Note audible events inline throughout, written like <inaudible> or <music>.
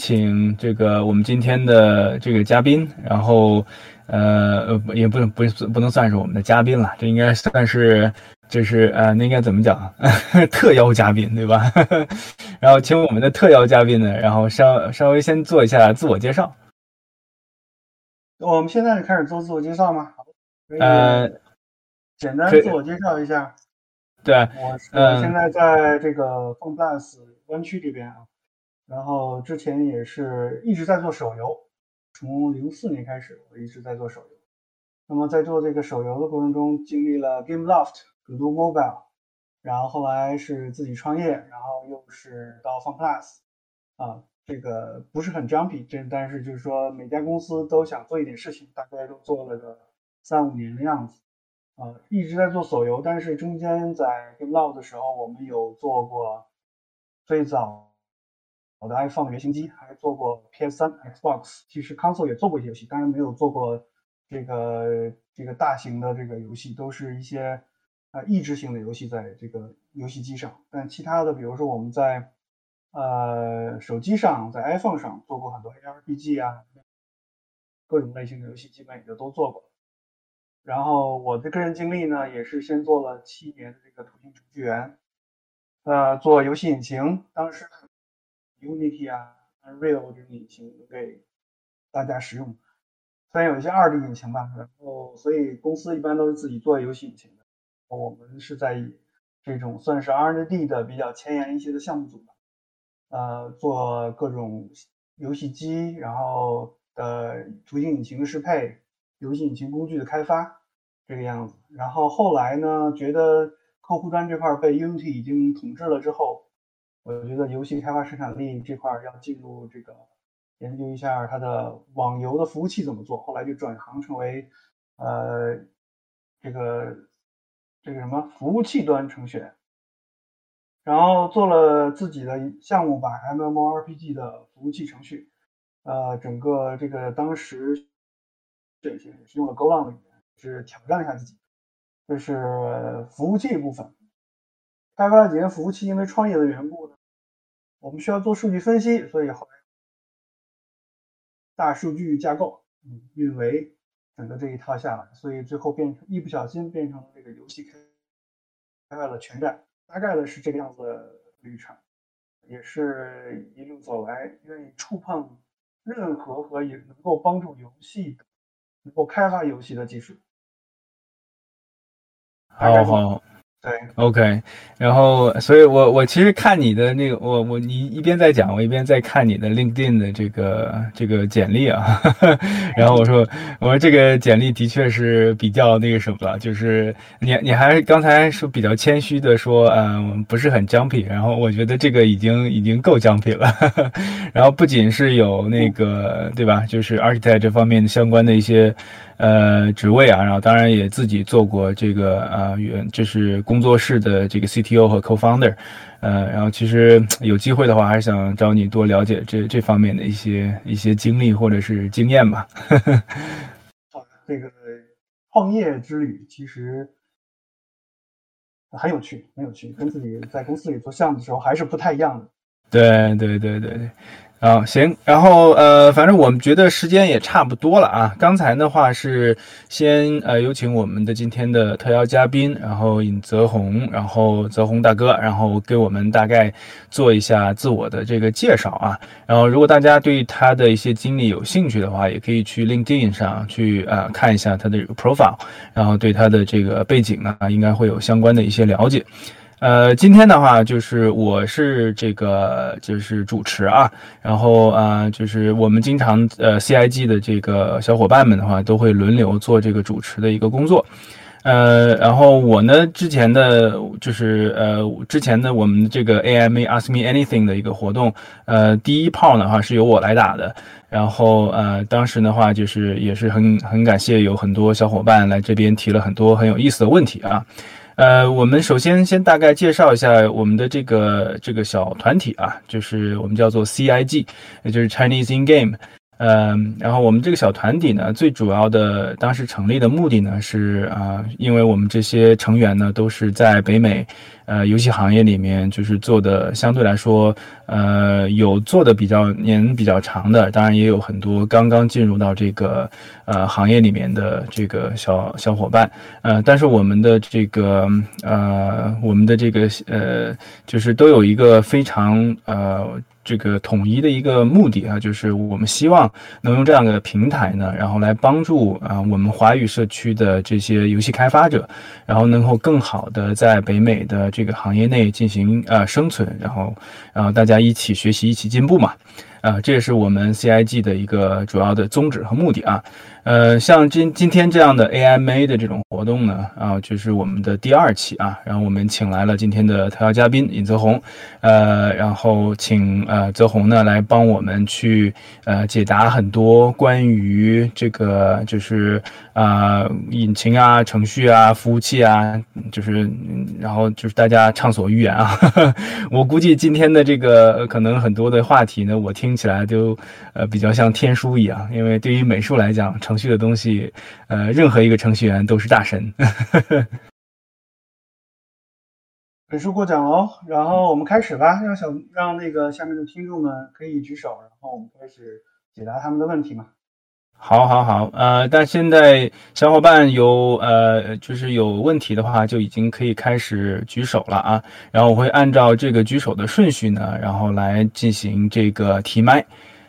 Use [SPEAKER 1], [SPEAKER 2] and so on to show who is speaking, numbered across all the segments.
[SPEAKER 1] 请这个我们今天的这个嘉宾，然后呃呃也不能不不能算是我们的嘉宾了，这应该算是就是呃那应该怎么讲 <laughs> 特邀嘉宾对吧？<laughs> 然后请我们的特邀嘉宾呢，然后稍稍微先做一下自我介绍。
[SPEAKER 2] 我们现在开始做自我介绍吗？
[SPEAKER 1] 呃，
[SPEAKER 2] 简单自我介绍一下。
[SPEAKER 1] 对，
[SPEAKER 2] 我我现在在这个 p h o n e Plus 湾区这边啊。然后之前也是一直在做手游，从零四年开始我一直在做手游。那么在做这个手游的过程中，经历了 GameLoft、g o o Mobile，然后后来是自己创业，然后又是到 FunPlus，啊，这个不是很 jumpy，这但是就是说每家公司都想做一点事情，大概都做了个三五年的样子，啊，一直在做手游，但是中间在 GameLoft 的时候，我们有做过最早。我的 iPhone 原型机还做过 PS3、Xbox，其实 console 也做过一些游戏，当然没有做过这个这个大型的这个游戏，都是一些呃益智性的游戏在这个游戏机上。但其他的，比如说我们在呃手机上，在 iPhone 上做过很多 ARPG 啊，各种类型的游戏基本也就都做过。然后我的个人经历呢，也是先做了七年的这个图形程序员，呃，做游戏引擎，当时。Unity 啊，Unreal 这种引擎给大家使用，虽然有一些二 D 引擎吧，然后所以公司一般都是自己做游戏引擎的。我们是在这种算是 R&D 的比较前沿一些的项目组吧，呃，做各种游戏机，然后的图形引擎的适配，游戏引擎工具的开发这个样子。然后后来呢，觉得客户端这块被 Unity 已经统治了之后。我觉得游戏开发生产力这块要进入这个研究一下它的网游的服务器怎么做，后来就转行成为呃这个这个什么服务器端程序员，然后做了自己的项目吧，MMORPG 的服务器程序，呃，整个这个当时这些是用了 GoLang 的语言，是挑战一下自己，这是服务器部分。开发了几年服务器，因为创业的缘故，我们需要做数据分析，所以后来大数据架构、嗯，运维整个这一套下来，所以最后变成一不小心变成了这个游戏开开发的全站，大概的是这个样子的旅程，也是一路走来愿意触碰任何和也能够帮助游戏能够开发游戏的技术。
[SPEAKER 1] 好好。
[SPEAKER 2] 对
[SPEAKER 1] ，OK，然后，所以我我其实看你的那个，我我你一边在讲，我一边在看你的 LinkedIn 的这个这个简历啊，<laughs> 然后我说我说这个简历的确是比较那个什么了，就是你你还刚才说比较谦虚的说，嗯，不是很 jumpy，然后我觉得这个已经已经够 jumpy 了，<laughs> 然后不仅是有那个对吧，就是 architect 这方面的相关的一些。呃，职位啊，然后当然也自己做过这个啊，原就是工作室的这个 CTO 和 co-founder，呃，然后其实有机会的话，还是想找你多了解这这方面的一些一些经历或者是经验吧。<laughs>
[SPEAKER 2] 好，这个创业之旅其实很有趣，很有趣，跟自己在公司里做项目的时候还是不太一样的。
[SPEAKER 1] 对对对对对。啊，行，然后呃，反正我们觉得时间也差不多了啊。刚才的话是先呃有请我们的今天的特邀嘉宾，然后尹泽宏，然后泽宏大哥，然后给我们大概做一下自我的这个介绍啊。然后如果大家对他的一些经历有兴趣的话，也可以去 LinkedIn 上去啊看一下他的 profile，然后对他的这个背景呢，应该会有相关的一些了解。呃，今天的话就是我是这个就是主持啊，然后啊就是我们经常呃 CIG 的这个小伙伴们的话都会轮流做这个主持的一个工作，呃，然后我呢之前的就是呃之前的我们这个 AMA Ask Me Anything 的一个活动，呃第一炮的话是由我来打的，然后呃当时的话就是也是很很感谢有很多小伙伴来这边提了很多很有意思的问题啊。呃，我们首先先大概介绍一下我们的这个这个小团体啊，就是我们叫做 CIG，也就是 Chinese in Game。嗯，然后我们这个小团体呢，最主要的当时成立的目的呢是啊，因为我们这些成员呢都是在北美。呃游戏行业里面就是做的相对来说，呃有做的比较年比较长的，当然也有很多刚刚进入到这个呃行业里面的这个小小伙伴，呃，但是我们的这个呃我们的这个呃就是都有一个非常呃。这个统一的一个目的啊，就是我们希望能用这样的平台呢，然后来帮助啊我们华语社区的这些游戏开发者，然后能够更好的在北美的这这个行业内进行呃生存，然后然后大家一起学习，一起进步嘛，啊，这也是我们 CIG 的一个主要的宗旨和目的啊。呃，像今今天这样的 AMA 的这种活动呢，啊，就是我们的第二期啊，然后我们请来了今天的特邀嘉宾尹泽宏，呃，然后请呃泽宏呢来帮我们去呃解答很多关于这个就是啊引擎啊、程序啊、服务器啊，就是然后就是大家畅所欲言啊。<laughs> 我估计今天的这个可能很多的话题呢，我听听起来就呃比较像天书一样，因为对于美术来讲。程序的东西，呃，任何一个程序员都是大神。<laughs>
[SPEAKER 2] 本书过奖哦，然后我们开始吧。让小让那个下面的听众们可以举手，然后我们开始解答他们的问题嘛。
[SPEAKER 1] 好，好，好，呃，但现在小伙伴有呃，就是有问题的话，就已经可以开始举手了啊。然后我会按照这个举手的顺序呢，然后来进行这个提麦。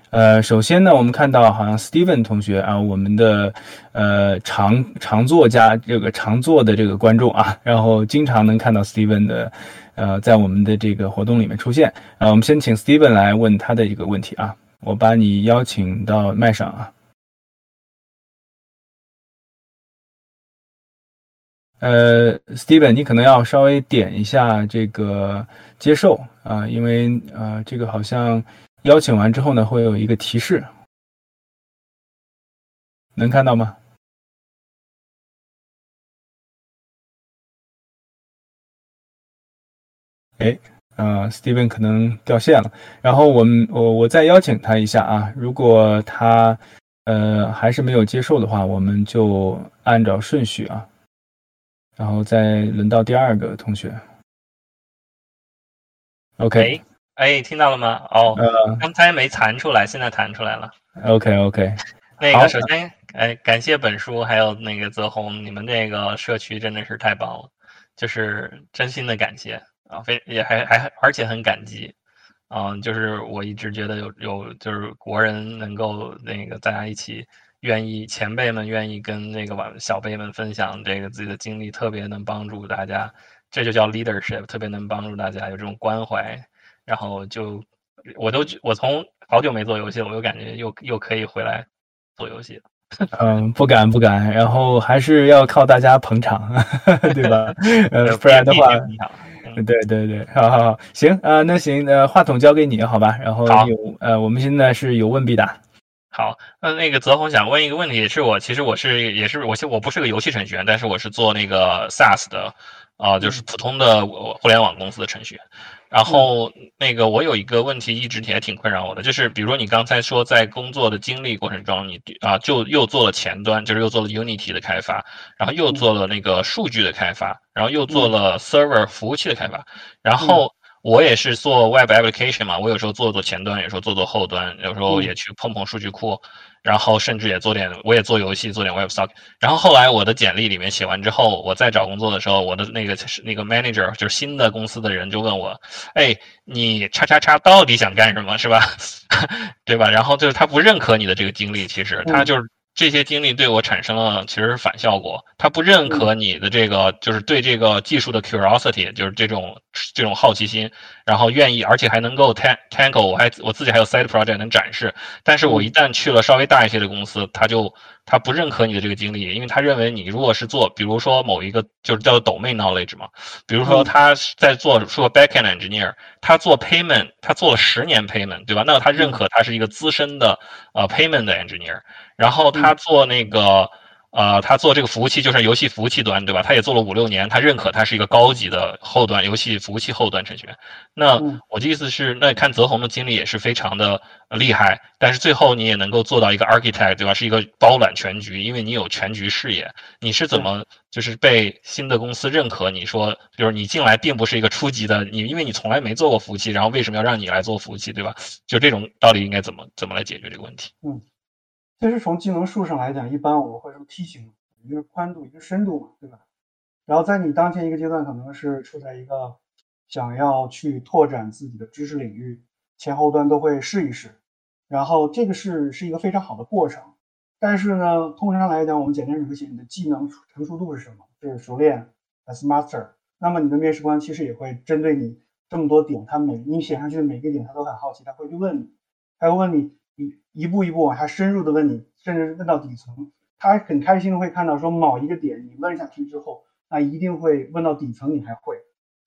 [SPEAKER 1] 呃，首先呢，我们看到好像 Steven 同学啊，我们的呃常常作家这个常做的这个观众啊，然后经常能看到 Steven 的呃在我们的这个活动里面出现。啊，我们先请 Steven 来问他的一个问题啊，我把你邀请到麦上啊。呃，Steven，你可能要稍微点一下这个接受啊，因为呃这个好像。邀请完之后呢，会有一个提示，能看到吗？哎，呃，Steven 可能掉线了。然后我们我我再邀请他一下啊，如果他呃还是没有接受的话，我们就按照顺序啊，然后再轮到第二个同学。OK。
[SPEAKER 3] 哎，听到了吗？哦，刚才没弹出来，现在弹出来了。
[SPEAKER 1] OK OK，<laughs>
[SPEAKER 3] 那个首先，哎，感谢本书还有那个泽宏，你们这个社区真的是太棒了，就是真心的感谢啊，非也还还而且很感激，嗯，就是我一直觉得有有就是国人能够那个大家一起愿意前辈们愿意跟那个晚小辈们分享这个自己的经历，特别能帮助大家，这就叫 leadership，特别能帮助大家有这种关怀。然后就，我都我从好久没做游戏了，我又感觉又又可以回来做游戏了。<laughs>
[SPEAKER 1] 嗯，不敢不敢，然后还是要靠大家捧场，<laughs> 对吧？呃，不然的话，对对对，好好好，行啊，那行，呃，话筒交给你好吧？然后有呃，我们现在是有问必答。
[SPEAKER 3] 好，那那个泽宏想问一个问题，也是我其实我是也是我我不是个游戏程序员，但是我是做那个 SaaS 的，啊，就是普通的互联网公司的程序。员。然后那个，我有一个问题一直也挺困扰我的，就是比如说你刚才说在工作的经历过程中，你啊就又做了前端，就是又做了 Unity 的开发，然后又做了那个数据的开发，然后又做了 Server 服务器的开发，然后我也是做 Web Application 嘛，我有时候做做前端，有时候做做后端，有时候也去碰碰数据库。然后甚至也做点，我也做游戏，做点 web stock。然后后来我的简历里面写完之后，我在找工作的时候，我的那个那个 manager 就是新的公司的人就问我，哎，你叉叉叉到底想干什么，是吧？<laughs> 对吧？然后就是他不认可你的这个经历，其实他就是。这些经历对我产生了其实是反效果，他不认可你的这个，就是对这个技术的 curiosity，就是这种这种好奇心，然后愿意，而且还能够 t a n g l e 我还我自己还有 side project 能展示。但是我一旦去了稍微大一些的公司，他就他不认可你的这个经历，因为他认为你如果是做，比如说某一个就是叫做 domain knowledge 嘛，比如说他在做说 backend engineer，他做 payment，他做了十年 payment，对吧？那他认可他是一个资深的呃 payment 的 engineer。然后他做那个呃，他做这个服务器就是游戏服务器端，对吧？他也做了五六年，他认可他是一个高级的后端游戏服务器后端程序员。那我的意思是，那看泽宏的经历也是非常的厉害，但是最后你也能够做到一个 architect，对吧？是一个包揽全局，因为你有全局视野。你是怎么就是被新的公司认可？你说就是你进来并不是一个初级的，你因为你从来没做过服务器，然后为什么要让你来做服务器，对吧？就这种到底应该怎么怎么来解决这个问题？
[SPEAKER 2] 嗯。其实从技能树上来讲，一般我会说梯形，一个宽度，一个深度嘛，对吧？然后在你当前一个阶段，可能是处在一个想要去拓展自己的知识领域，前后端都会试一试，然后这个是是一个非常好的过程。但是呢，通常来讲，我们简单如写你的技能成熟度是什么？是熟练，as master。那么你的面试官其实也会针对你这么多点，他每你写上去的每个点，他都很好奇，他会去问你，他会问你。一步一步往下深入的问你，甚至问到底层，他很开心的会看到说某一个点你问下去之后，那一定会问到底层，你还会，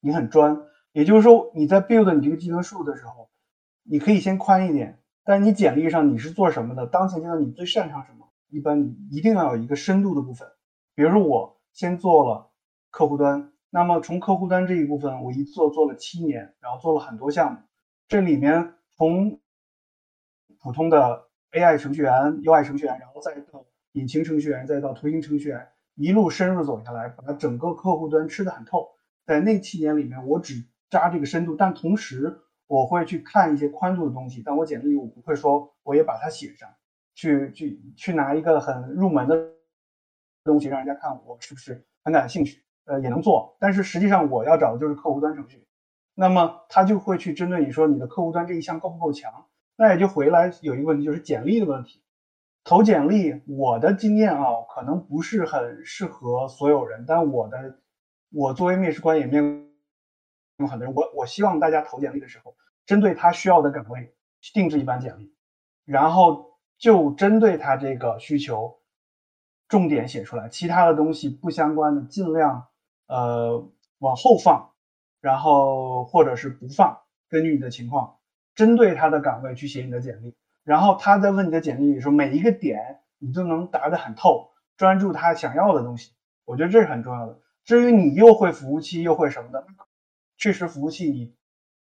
[SPEAKER 2] 你很专。也就是说你在 build 你这个技能树的时候，你可以先宽一点，但你简历上你是做什么的？当前阶段你最擅长什么？一般你一定要有一个深度的部分。比如说我先做了客户端，那么从客户端这一部分我一做做了七年，然后做了很多项目，这里面从普通的 AI 程序员、UI 程序员，然后再到引擎程序员，再到图形程序员，一路深入走下来，把它整个客户端吃得很透。在那七年里面，我只扎这个深度，但同时我会去看一些宽度的东西。但我简历我不会说我也把它写上去，去去拿一个很入门的东西让人家看我是不是很感兴趣，呃，也能做。但是实际上我要找的就是客户端程序，那么他就会去针对你说你的客户端这一项够不够强。那也就回来有一个问题，就是简历的问题。投简历，我的经验啊，可能不是很适合所有人。但我的，我作为面试官也面过很多人。我我希望大家投简历的时候，针对他需要的岗位定制一版简历，然后就针对他这个需求，重点写出来，其他的东西不相关的尽量呃往后放，然后或者是不放，根据你的情况。针对他的岗位去写你的简历，然后他在问你的简历里说每一个点你都能答得很透，专注他想要的东西，我觉得这是很重要的。至于你又会服务器又会什么的，确实服务器你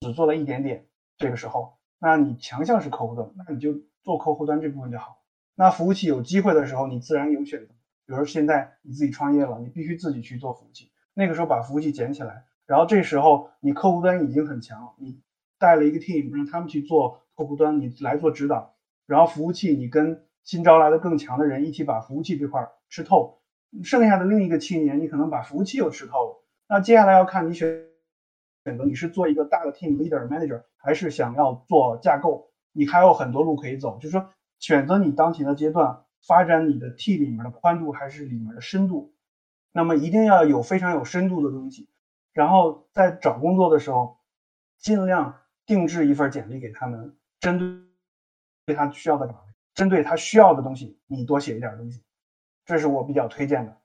[SPEAKER 2] 只做了一点点，这个时候，那你强项是客户端，那你就做客户端这部分就好。那服务器有机会的时候，你自然有选择。比如说现在你自己创业了，你必须自己去做服务器，那个时候把服务器捡起来，然后这时候你客户端已经很强，你。带了一个 team，让他们去做客户端，你来做指导，然后服务器你跟新招来的更强的人一起把服务器这块吃透，剩下的另一个七年你可能把服务器又吃透了。那接下来要看你选选择你是做一个大的 team leader manager，还是想要做架构，你还有很多路可以走。就是说选择你当前的阶段发展你的 T 里面的宽度还是里面的深度，那么一定要有非常有深度的东西，然后在找工作的时候尽量。定制一份简历给他们，针对对他需要的岗位，针对他需要的东西，你多写一点东西，这是我比较推荐的。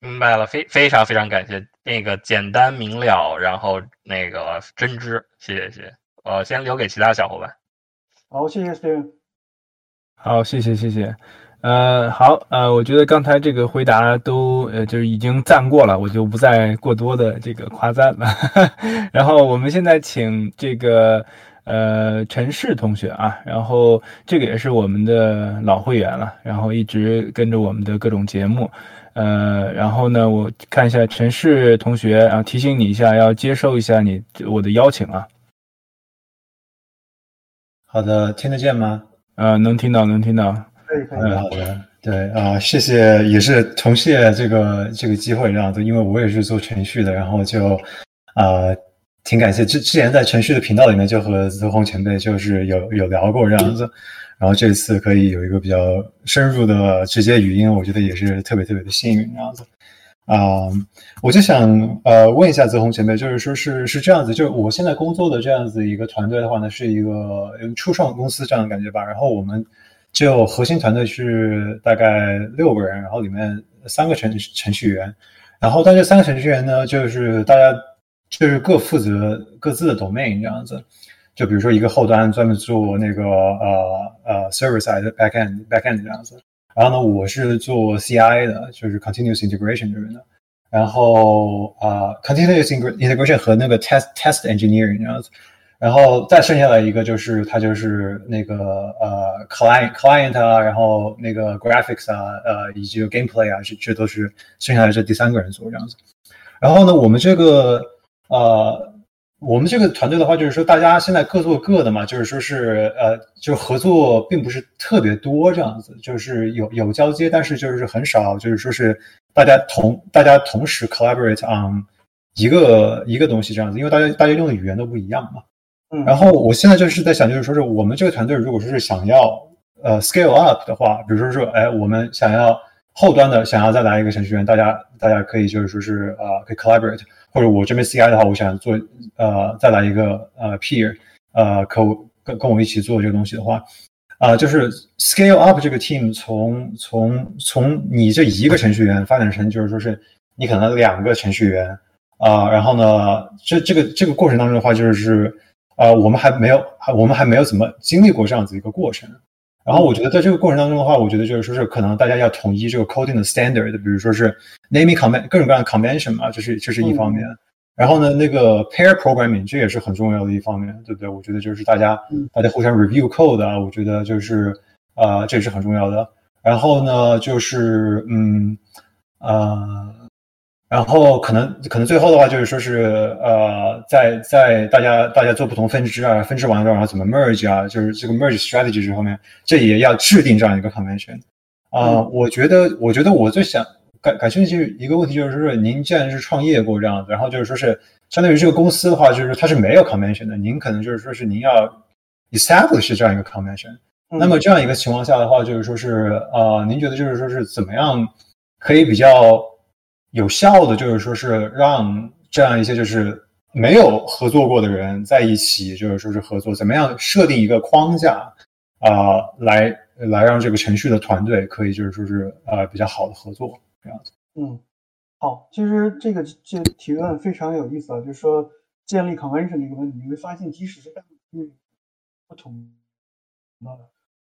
[SPEAKER 3] 明白了，非非常非常感谢那个简单明了，然后那个真知，谢谢谢谢。呃，先留给其他小伙伴。
[SPEAKER 2] 好，谢谢 Steven。
[SPEAKER 1] 好，谢谢谢谢。呃，好，呃，我觉得刚才这个回答都呃，就是已经赞过了，我就不再过多的这个夸赞了。<laughs> 然后我们现在请这个呃陈氏同学啊，然后这个也是我们的老会员了，然后一直跟着我们的各种节目。呃，然后呢，我看一下陈氏同学啊，提醒你一下，要接受一下你我的邀请啊。
[SPEAKER 4] 好的，听得见吗？
[SPEAKER 1] 呃，能听到，能听到。
[SPEAKER 2] 可以可以，
[SPEAKER 4] 好的，对啊，谢谢，也是同谢这个这个机会这样子，因为我也是做程序的，然后就啊，挺感谢。之之前在程序的频道里面就和泽宏前辈就是有有聊过这样子，然后这次可以有一个比较深入的直接语音，我觉得也是特别特别的幸运这样子。啊，我就想呃问一下泽宏前辈，就是说是是这样子，就我现在工作的这样子一个团队的话呢，是一个初创公司这样的感觉吧，然后我们。就核心团队是大概六个人，然后里面三个程程序员，然后但这三个程序员呢，就是大家就是各负责各自的 domain 这样子。就比如说一个后端专门做那个呃呃 server side backend backend 这样子，然后呢，我是做 CI 的，就是 continuous integration 这边的。然后啊，continuous integration 和那个 test test engineering 这样子。然后再剩下的一个就是他就是那个呃 client client 啊，然后那个 graphics 啊，呃以及 gameplay 啊，这这都是剩下的这第三个人做这样子。然后呢，我们这个呃我们这个团队的话，就是说大家现在各做各的嘛，就是说是呃就合作并不是特别多这样子，就是有有交接，但是就是很少，就是说是大家同大家同时 collaborate on 一个一个东西这样子，因为大家大家用的语言都不一样嘛。然后我现在就是在想，就是说是我们这个团队如果说是想要呃 scale up 的话，比如说说，哎，我们想要后端的想要再来一个程序员，大家大家可以就是说是呃可以 collaborate，或者我这边 CI 的话，我想做呃再来一个呃 peer，呃可跟跟我一起做这个东西的话，啊就是 scale up 这个 team 从从从你这一个程序员发展成就是说是你可能两个程序员啊，然后呢这这个这个过程当中的话就是。啊，我们还没有，我们还没有怎么经历过这样子一个过程。然后我觉得在这个过程当中的话，我觉得就是说是可能大家要统一这个 coding 的 standard，比如说是 naming convention 各种各样的 convention 嘛，这是这是一方面。然后呢，那个 pair programming 这也是很重要的一方面，对不对？我觉得就是大家大家互相 review code 啊，我觉得就是啊，这也是很重要的。然后呢，就是嗯啊。然后可能可能最后的话就是说是呃，在在大家大家做不同分支啊，分支完了然后怎么 merge 啊，就是这个 merge strategy 这方面，这也要制定这样一个 convention 啊。我觉得我觉得我最想感感兴趣一个问题就是说，您既然是创业过这样子，然后就是说是相当于这个公司的话，就是它是没有 convention 的，您可能就是说是您要 establish 这样一个 convention。那么这样一个情况下的话，就是说是呃，您觉得就是说是怎么样可以比较？有效的就是说是让这样一些就是没有合作过的人在一起，就是说是合作，怎么样设定一个框架啊，来来让这个程序的团队可以就是说是呃比较好的合作这样子。
[SPEAKER 2] 嗯，好，其实这个这提问非常有意思啊，就是说建立 convention 的一个问题，你会发现即使是嗯不同的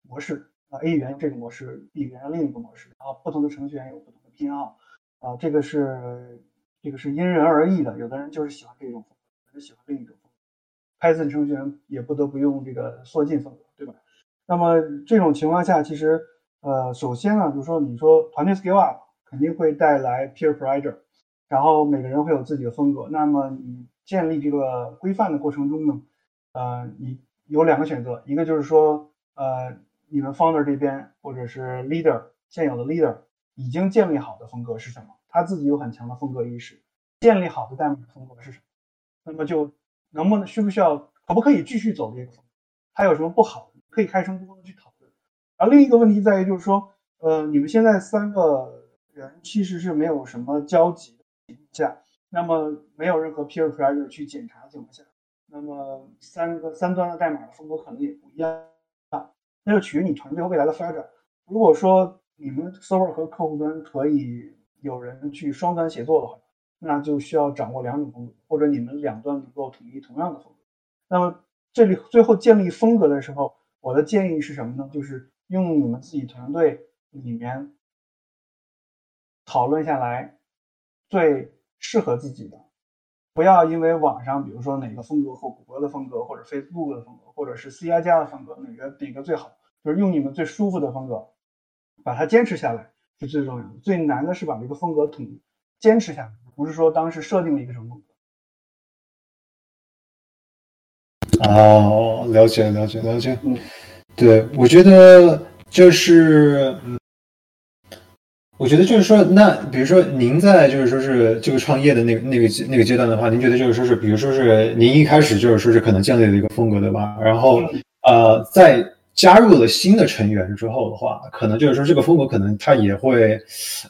[SPEAKER 2] 模式啊，A 语言这个模式，B 语言另一个模式，然后不同的程序员有不同的偏好。啊，这个是这个是因人而异的，有的人就是喜欢这种风格，有人喜欢另一种风格。Python 程序员也不得不用这个缩进风格，对吧？那么这种情况下，其实呃，首先呢，就是说你说团队 scale up 肯定会带来 peer pressure，然后每个人会有自己的风格。那么你建立这个规范的过程中呢，呃，你有两个选择，一个就是说呃，你们 founder 这边或者是 leader 现有的 leader。已经建立好的风格是什么？他自己有很强的风格意识。建立好的代码风格是什么？那么就能不能需不需要可不可以继续走这个风格？它有什么不好？可以开诚布公的去讨论。而另一个问题在于，就是说，呃，你们现在三个人其实是没有什么交集的情况下，那么没有任何 peer pressure 去检查的情况下，那么三个三端的代码的风格可能也不一样啊。那就取决于你团队未来的发展。如果说你们 server 和客户端可以有人去双端协作的话，那就需要掌握两种风格，或者你们两端能够统一同样的风格。那么这里最后建立风格的时候，我的建议是什么呢？就是用你们自己团队里面讨论下来最适合自己的，不要因为网上比如说哪个风格或谷歌的风格，或者 Facebook 的风格，或者是 C I 加的风格，哪个哪个最好，就是用你们最舒服的风格。把它坚持下来是最重要的，最难的是把这个风格统坚持下来，不是说当时设定了一个什么风
[SPEAKER 4] 格。哦，了解了解了解。嗯，对，我觉得就是，嗯，我觉得就是说，那比如说您在就是说是这个创业的那个那个那个阶段的话，您觉得就是说是，比如说是您一开始就是说是可能建立了一个风格，对吧？然后呃，在加入了新的成员之后的话，可能就是说这个风格可能他也会，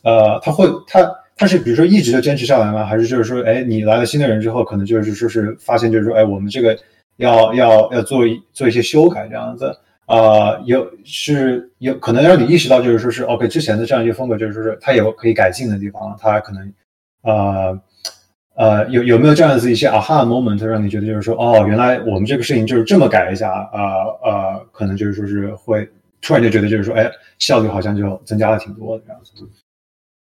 [SPEAKER 4] 呃，他会他他是比如说一直就坚持下来吗？还是就是说，哎，你来了新的人之后，可能就是说是发现就是说，哎，我们这个要要要做做一些修改这样子，啊，有是有可能让你意识到就是说是 OK 之前的这样一个风格，就是说是它有可以改进的地方，它可能，啊。呃，有有没有这样子一些 aha moment 让你觉得就是说，哦，原来我们这个事情就是这么改一下，呃呃，可能就是说是会突然就觉得就是说，哎，效率好像就增加了挺多的这样子。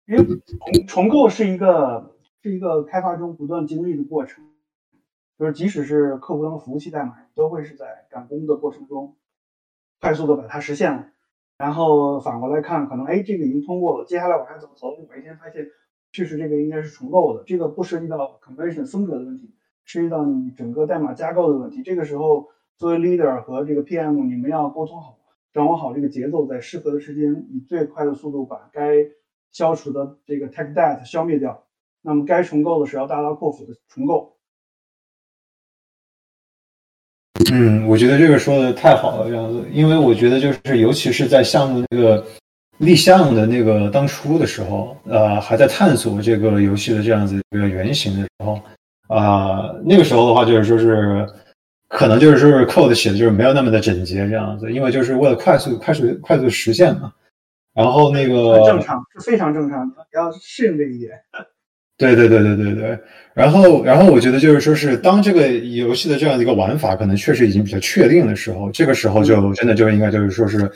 [SPEAKER 2] 因为重重构是一个是一个开发中不断经历的过程，就是即使是客户端的服务器代码，都会是在赶工的过程中快速的把它实现了。然后反过来看，可能哎这个已经通过了，接下来我还怎么走？我一天发现确实这个应该是重构的，这个不涉及到 conversion 风格的问题，涉及到你整个代码架构的问题。这个时候作为 leader 和这个 PM，你们要沟通好，掌握好这个节奏，在适合的时间以最快的速度把该消除的这个 tech debt 消灭掉，那么该重构的是要大刀阔斧的重构。
[SPEAKER 4] 嗯，我觉得这个说的太好了，这样子，因为我觉得就是，尤其是在项目那个立项的那个当初的时候，呃，还在探索这个游戏的这样子一个原型的时候，啊，那个时候的话，就是说是可能就是说是 code 写的就是没有那么的整洁这样子，因为就是为了快速、快速、快速实现嘛。然后那个
[SPEAKER 2] 正常是非常正常，你要适应这一点。
[SPEAKER 4] 对对对对对对。然后，然后我觉得就是说是当这个游戏的这样的一个玩法可能确实已经比较确定的时候，这个时候就真的就应该就是说是，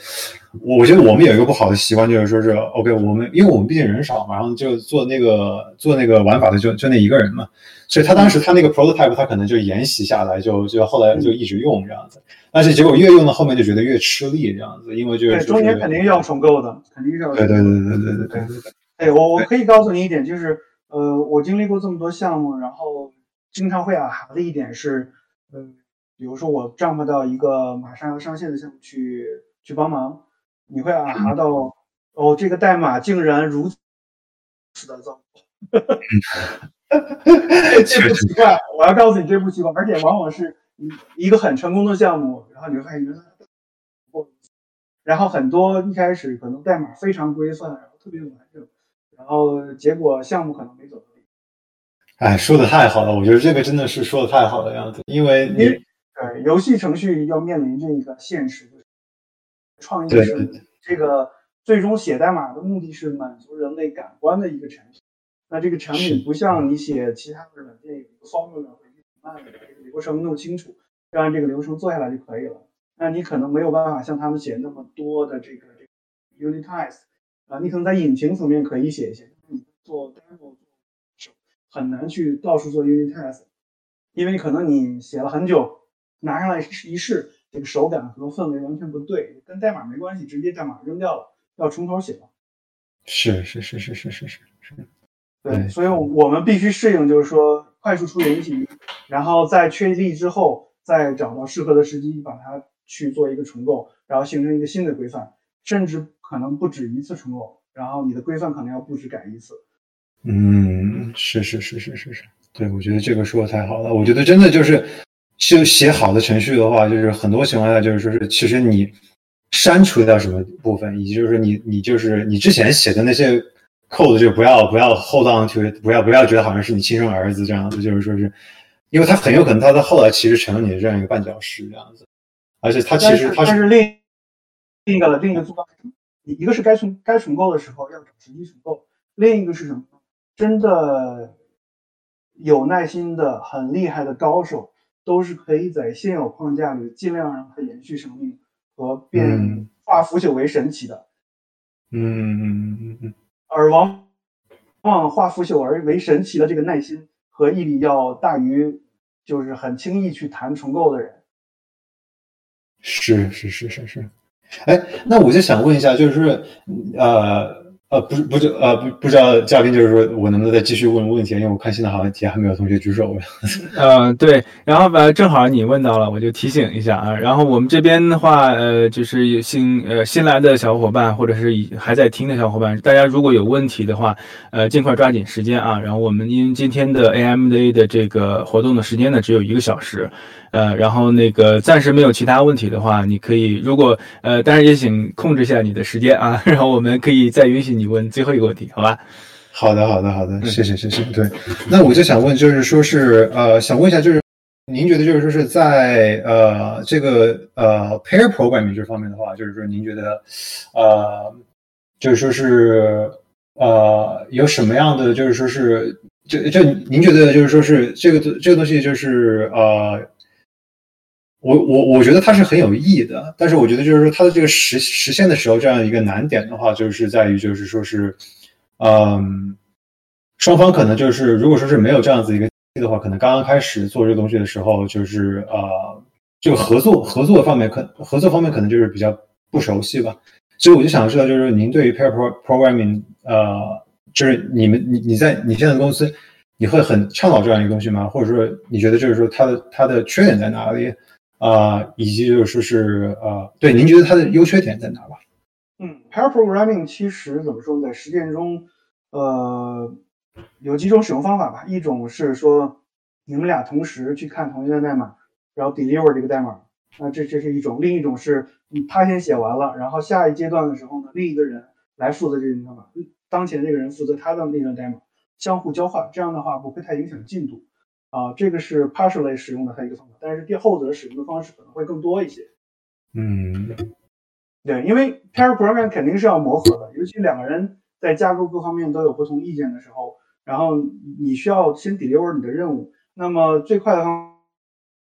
[SPEAKER 4] 我觉得我们有一个不好的习惯，就是说是 OK，我们因为我们毕竟人少嘛，然后就做那个做那个玩法的就就那一个人嘛，所以他当时他那个 prototype 他可能就沿袭下来，就就后来就一直用这样子，但是结果越用到后面就觉得越吃力这样子，因为就是
[SPEAKER 2] 中间肯定要重构的，肯定是要
[SPEAKER 4] 对对对对对。对对对。
[SPEAKER 2] 哎，我我可以告诉你一点，就是呃，我经历过这么多项目，然后。经常会啊哈的一点是，嗯，比如说我丈夫到一个马上要上线的项目去去帮忙，你会啊哈到，哦，这个代码竟然如此的糟，<laughs> 这不奇怪，我要告诉你这不奇怪，而且往往是一个很成功的项目，然后你会发现原来然后很多一开始可能代码非常规范，然后特别完整，然后结果项目可能没走到。
[SPEAKER 4] 哎，说的太好了，我觉得这个真的是说的太好的样子，因为你
[SPEAKER 2] 对游戏程序要面临这个现实，创意是这个最终写代码的目的是满足人类感官的一个产品。那这个产品不像你写其他的软件，有一个 formula 会慢的这个流程弄清楚，就按这个流程做下来就可以了。那你可能没有办法像他们写那么多的这个这个 unit test 啊，你可能在引擎层面可以写一些，你做 demo。很难去到处做 unit test，因为可能你写了很久，拿上来一试，这个手感和氛围完全不对，跟代码没关系，直接代码扔掉了，要从头写了。
[SPEAKER 4] 是是是是是是是是。
[SPEAKER 2] 对，所以我们必须适应，就是说快速出原型，然后在确立之后，再找到适合的时机，把它去做一个重构，然后形成一个新的规范，甚至可能不止一次重构，然后你的规范可能要不止改一次。
[SPEAKER 4] 嗯，是是是是是是，对，我觉得这个说的太好了。我觉得真的就是，就写好的程序的话，就是很多情况下就是说是，其实你删除掉什么部分，以及就是你你就是你之前写的那些 code 就不要不要 hold on to，不要不要觉得好像是你亲生儿子这样子，就是说是，因为他很有可能他的后来其实成了你的这样一个绊脚石这样子，而且他其实他
[SPEAKER 2] 是另另一个了另一个做法，一一个是该重该重构的时候要找时机重构，另一个是什么？真的有耐心的、很厉害的高手，都是可以在现有框架里尽量让它延续生命和变化腐朽为神奇的。
[SPEAKER 4] 嗯嗯嗯嗯。
[SPEAKER 2] 而往往化腐朽而为神奇的这个耐心和毅力，要大于就是很轻易去谈重构的人。
[SPEAKER 4] 是是是是是。哎，那我就想问一下，就是呃。呃，不是，不是，呃，不，不知道嘉宾就是说我能不能再继续问问题，因为我看现在好像底下还没有同学举手。
[SPEAKER 1] 嗯，<laughs> 对，然后吧，正好你问到了，我就提醒一下啊。然后我们这边的话，呃，就是新呃新来的小伙伴，或者是还在听的小伙伴，大家如果有问题的话，呃，尽快抓紧时间啊。然后我们因为今天的 AMD 的这个活动的时间呢，只有一个小时。呃，然后那个暂时没有其他问题的话，你可以如果呃，当然也请控制一下你的时间啊，<laughs> 然后我们可以再允许你问最后一个问题，好吧？
[SPEAKER 4] 好的，好的，好的，谢谢，谢谢。对，那我就想问，就是说是呃，想问一下，就是您觉得就是说是在呃这个呃 pair programming 这方面的话，就是说您觉得呃，就是说是呃有什么样的，就是说是就就您觉得就是说是这个这个东西就是呃。我我我觉得它是很有意义的，但是我觉得就是说它的这个实实现的时候，这样一个难点的话，就是在于就是说是，嗯，双方可能就是如果说是没有这样子一个的话，可能刚刚开始做这个东西的时候，就是呃，这个合作合作方面可合作方面可能就是比较不熟悉吧。所以我就想知道，就是说您对于 pair programming，呃，就是你们你你在你现在公司，你会很倡导这样一个东西吗？或者说你觉得就是说它的它的缺点在哪里？啊，以及就是说是呃，对，您觉得它的优缺点在哪吧？
[SPEAKER 2] 嗯，pair programming 其实怎么说，在实践中，呃，有几种使用方法吧。一种是说，你们俩同时去看同一段代码，然后 deliver 这个代码，那这这是一种；另一种是，他先写完了，然后下一阶段的时候呢，另一个人来负责这段代码，当前这个人负责他的那段代码，相互交换，这样的话不会太影响进度。啊，这个是 partially 使用的它一个方法，但是第后者使用的方式可能会更多一些。
[SPEAKER 4] 嗯，
[SPEAKER 2] 对，因为 pair programming 肯定是要磨合的，尤其两个人在架构各方面都有不同意见的时候，然后你需要先 deliver 你的任务。那么最快的方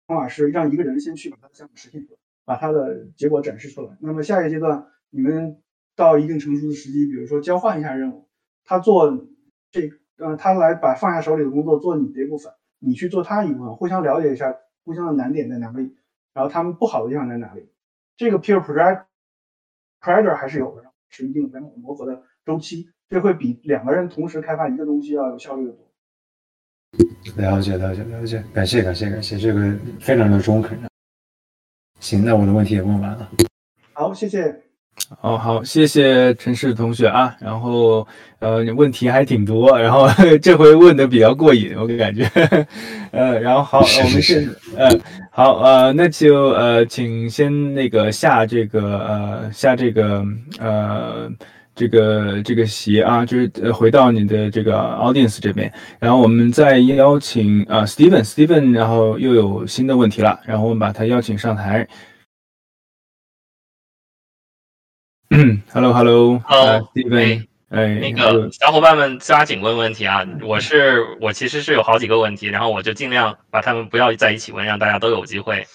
[SPEAKER 2] 方法是让一个人先去把他的项目实现出来，把他的结果展示出来。那么下一个阶段，你们到一定成熟的时机，比如说交换一下任务，他做这，呃，他来把放下手里的工作做你的一部分。你去做他一部分，互相了解一下，互相的难点在哪里，然后他们不好的地方在哪里。这个 peer pressure pressure 还是有的，是一定的磨合的周期，这会比两个人同时开发一个东西要有效率的多。
[SPEAKER 4] 了解，了解，了解，感谢，感谢，感谢，这个非常的中肯。行，那我的问题也问完了。
[SPEAKER 2] 好，谢谢。
[SPEAKER 1] 哦，好，谢谢陈氏同学啊。然后，呃，问题还挺多，然后 <laughs> 这回问的比较过瘾，我感觉。<laughs> 呃，然后好，我们是，呃，好，呃，那就呃，请先那个下这个呃下这个呃这个这个席啊，就是呃回到你的这个 audience 这边，然后我们再邀请啊 Steven，Steven，然后又有新的问题了，然后我们把他邀请上台。<clears throat> 嗯，Hello，Hello，Hello，Steven，哎，
[SPEAKER 3] 那个小伙伴们抓紧问问题啊！我是我其实是有好几个问题，然后我就尽量把他们不要在一起问，让大家都有机会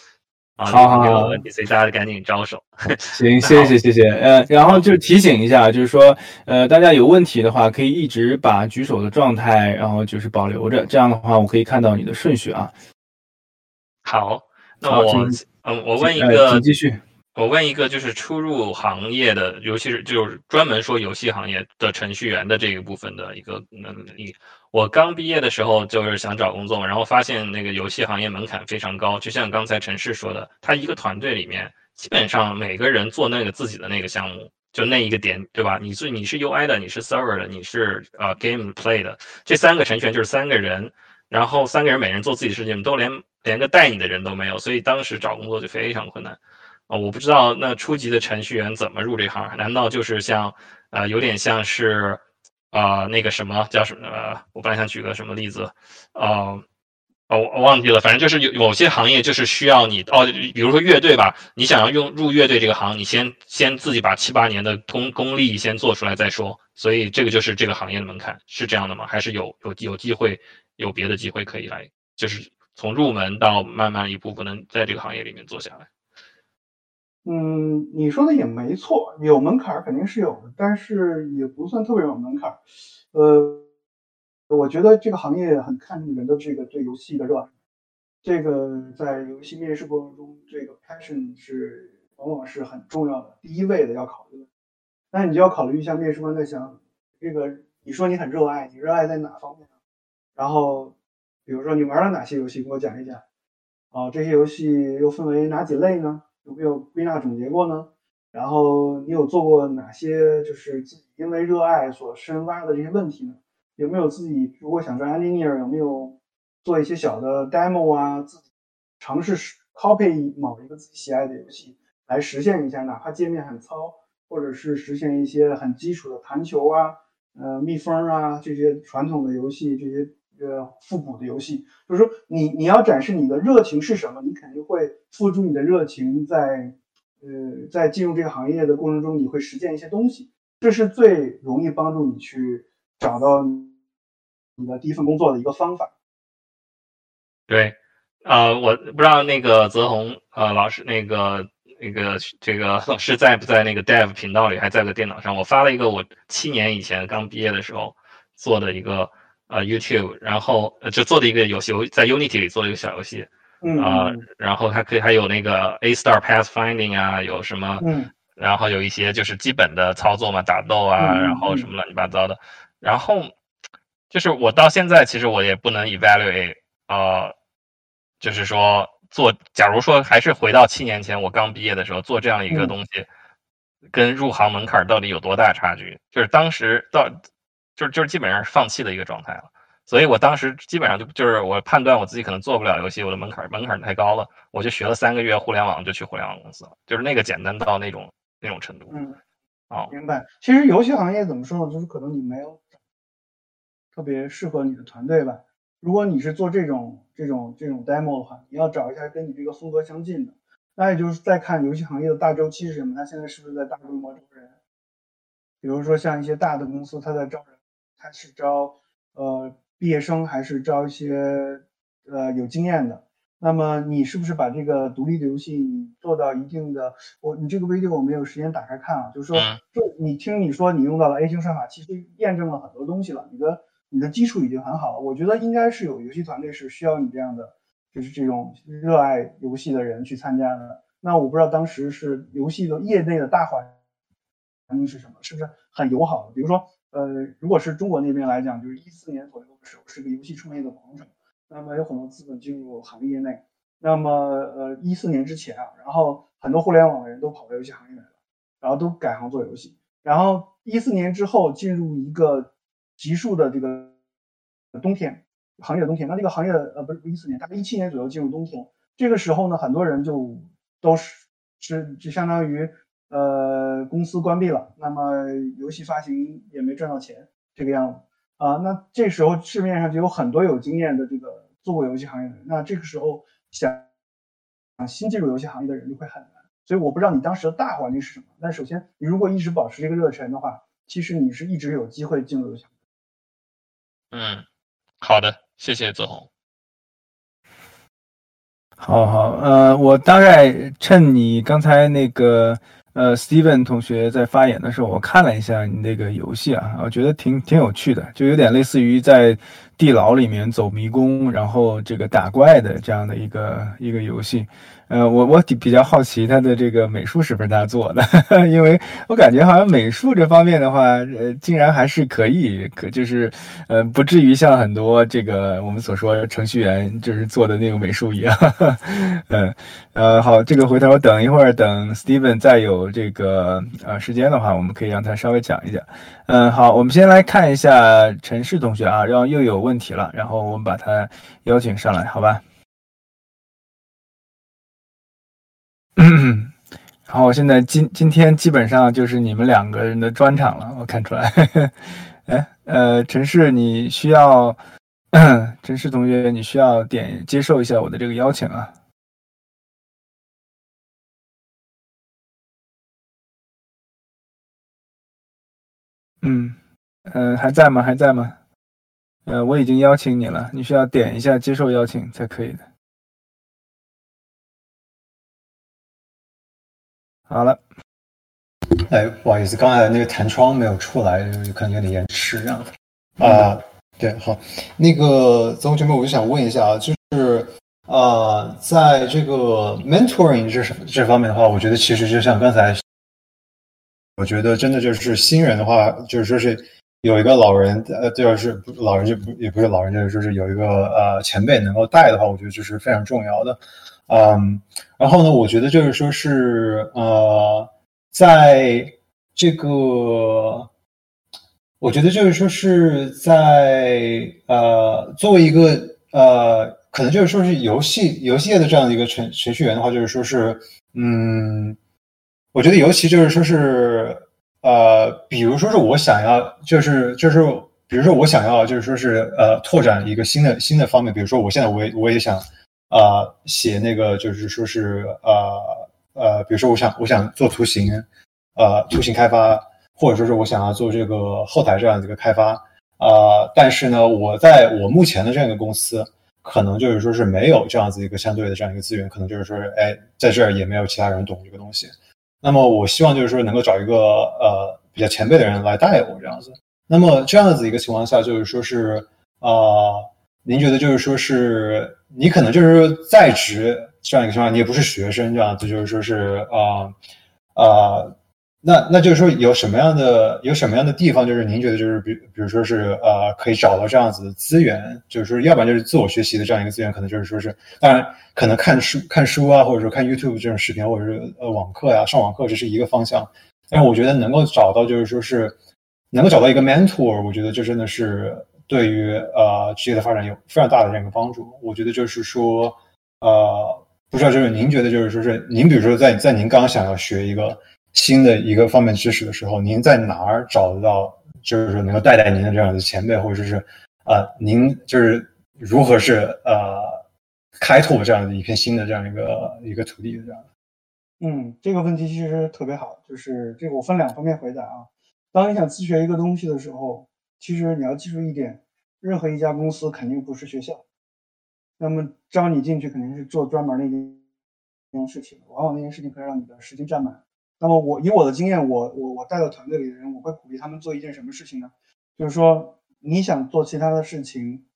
[SPEAKER 3] 啊。
[SPEAKER 1] 好好好，
[SPEAKER 3] 问题，所以大家赶紧招手。<laughs>
[SPEAKER 1] 行，谢谢谢谢。呃，然后就提醒一下，就是说，呃，大家有问题的话，可以一直把举手的状态，然后就是保留着，这样的话我可以看到你的顺序啊。
[SPEAKER 3] 好，那我嗯，我问一个，
[SPEAKER 1] 请继续。
[SPEAKER 3] 我问一个，就是初入行业的，尤其是就是专门说游戏行业的程序员的这一部分的一个能力。我刚毕业的时候就是想找工作，然后发现那个游戏行业门槛非常高，就像刚才陈氏说的，他一个团队里面基本上每个人做那个自己的那个项目，就那一个点，对吧？你是你是 UI 的，你是 Server 的，你是呃 Game Play 的，这三个程序员就是三个人，然后三个人每人做自己的事情，都连连个带你的人都没有，所以当时找工作就非常困难。啊，我不知道那初级的程序员怎么入这行？难道就是像，呃，有点像是，啊，那个什么叫什么？我本来想举个什么例子，哦，哦，我忘记了。反正就是有某些行业就是需要你，哦，比如说乐队吧，你想要用入乐队这个行，你先先自己把七八年的功功力先做出来再说。所以这个就是这个行业的门槛，是这样的吗？还是有有有机会有别的机会可以来，就是从入门到慢慢一步步能在这个行业里面做下来？
[SPEAKER 2] 嗯，你说的也没错，有门槛肯定是有的，但是也不算特别有门槛。呃，我觉得这个行业很看人的这个对游戏的热爱，这个在游戏面试过程中，这个 passion 是往往是很重要的，第一位的要考虑。那你就要考虑一下面试官在想，这个你说你很热爱，你热爱在哪方面呢？然后，比如说你玩了哪些游戏，给我讲一讲。哦，这些游戏又分为哪几类呢？有没有归纳总结过呢？然后你有做过哪些就是自己因为热爱所深挖的这些问题呢？有没有自己如果想做 engineer，有没有做一些小的 demo 啊？自己尝试 copy 某一个自己喜爱的游戏来实现一下，哪怕界面很糙，或者是实现一些很基础的弹球啊、呃蜜蜂啊这些传统的游戏这些。呃，复古的游戏，就是说你你要展示你的热情是什么，你肯定会付出你的热情，在呃在进入这个行业的过程中，你会实践一些东西，这是最容易帮助你去找到你的第一份工作的一个方法。
[SPEAKER 3] 对，呃，我不知道那个泽宏呃老师那个那个这个老师在不在那个 Dev 频道里，还在个电脑上。我发了一个我七年以前刚毕业的时候做的一个呃 YouTube，然后就做的一个游戏，在 Unity 里做了一个小游戏啊，然后它可以还有那个 A Star Pathfinding 啊，有什么，然后有一些就是基本的操作嘛，打斗啊，然后什么乱七八糟的，然后就是我到现在其实我也不能 evaluate 啊。就是说，做假如说还是回到七年前我刚毕业的时候做这样一个东西，跟入行门槛到底有多大差距？就是当时到，就是就是基本上是放弃的一个状态了。所以我当时基本上就就是我判断我自己可能做不了游戏，我的门槛门槛太高了，我就学了三个月互联网就去互联网公司了，就是那个简单到那种那种程度。
[SPEAKER 2] 嗯，
[SPEAKER 3] 哦，
[SPEAKER 2] 明白。其实游戏行业怎么说呢？就是可能你没有特别适合你的团队吧。如果你是做这种这种这种 demo 的话，你要找一下跟你这个风格相近的。那也就是再看游戏行业的大周期是什么，它现在是不是在大规模招人？比如说像一些大的公司，它在招人，它是招呃毕业生还是招一些呃有经验的？那么你是不是把这个独立的游戏你做到一定的？我你这个 video 我没有时间打开看啊，就是说，就你听你说你用到了 A 型算法，其实验证了很多东西了，你的。你的基础已经很好了，我觉得应该是有游戏团队是需要你这样的，就是这种热爱游戏的人去参加的。那我不知道当时是游戏的业内的大环境是什么，是不是很友好的？比如说，呃，如果是中国那边来讲，就是一四年左右的时候，是个游戏创业的广场，那么有很多资本进入行业内。那么，呃，一四年之前啊，然后很多互联网的人都跑到游戏行业来了，然后都改行做游戏。然后一四年之后进入一个。急速的这个冬天，行业的冬天，那这个行业呃不是一四年，大概一七年左右进入冬天。这个时候呢，很多人就都是是就相当于呃公司关闭了，那么游戏发行也没赚到钱，这个样子啊。那这时候市面上就有很多有经验的这个做过游戏行业的人，那这个时候想想新进入游戏行业的人就会很难。所以我不知道你当时的大环境是什么，但首先你如果一直保持这个热忱的话，其实你是一直有机会进入游戏。
[SPEAKER 3] 嗯，好的，谢谢泽宏。
[SPEAKER 1] 好好，呃，我大概趁你刚才那个呃，Steven 同学在发言的时候，我看了一下你那个游戏啊，我觉得挺挺有趣的，就有点类似于在地牢里面走迷宫，然后这个打怪的这样的一个一个游戏。呃，我我比较好奇他的这个美术是不是他做的，<laughs> 因为我感觉好像美术这方面的话，呃，竟然还是可以，可就是，呃，不至于像很多这个我们所说程序员就是做的那个美术一样。<laughs> 嗯，呃，好，这个回头等一会儿，等 Steven 再有这个呃时间的话，我们可以让他稍微讲一讲。嗯，好，我们先来看一下陈氏同学啊，然后又有问题了，然后我们把他邀请上来，好吧？嗯，好，现在今今天基本上就是你们两个人的专场了，我看出来。<laughs> 哎，呃，陈氏，你需要，<clears throat> 陈氏同学，你需要点接受一下我的这个邀请啊。嗯，呃，还在吗？还在吗？呃，我已经邀请你了，你需要点一下接受邀请才可以的。好了，
[SPEAKER 4] 哎，不好意思，刚才那个弹窗没有出来，可能有点延迟这样子。啊，对，好，那个曾同学，我就想问一下啊，就是呃，在这个 mentoring 这这方面的话，我觉得其实就像刚才，我觉得真的就是新人的话，就是说是有一个老人，呃，就是老人就不也不是老人，就是说是有一个呃前辈能够带的话，我觉得这是非常重要的。嗯，然后呢，我觉得就是说是呃，在这个，我觉得就是说是在呃，作为一个呃，可能就是说是游戏游戏业的这样的一个程程序员的话，就是说是嗯，我觉得尤其就是说是呃，比如说是我想要，就是就是比如说我想要就是说是呃，拓展一个新的新的方面，比如说我现在我也我也想。呃，写那个就是说是呃呃，比如说我想我想做图形，呃，图形开发，或者说是我想要做这个后台这样的一个开发，呃，但是呢，我在我目前的这样一个公司，可能就是说是没有这样子一个相对的这样一个资源，可能就是说，哎，在这儿也没有其他人懂这个东西。那么我希望就是说能够找一个呃比较前辈的人来带我这样子。那么这样子一个情况下，就是说是呃，您觉得就是说是你可能就是在职这样一个情况，你也不是学生这样子，就是说是啊啊。那那就是说有什么样的有什么样的地方，就是您觉得就是比比如说是呃可以找到这样子的资源，就是说要不然就是自我学习的这样一个资源，可能就是说是当然可能看书看书啊，或者说看 YouTube 这种视频，或者是呃网课呀上网课这是一个方向，但是我觉得能够找到就是说是能够找到一个 mentor，我觉得这真的是对于呃职业的发展有非常大的这样一个帮助。我觉得就是说呃不知道就是您觉得就是说是您比如说在在您刚想要学一个。新的一个方面知识的时候，您在哪儿找得到？就是说能够带带您的这样的前辈，或者是啊，您就是如何是呃开拓这样的一片新的这样一个一个土地的这样？
[SPEAKER 2] 嗯，这个问题其实特别好，就是这个我分两方面回答啊。当你想自学一个东西的时候，其实你要记住一点，任何一家公司肯定不是学校，那么招你进去肯定是做专门那件那件事情，往往那件事情可以让你的时间占满。那么我以我的经验，我我我带到团队里的人，我会鼓励他们做一件什么事情呢？就是说你想做其他的事情，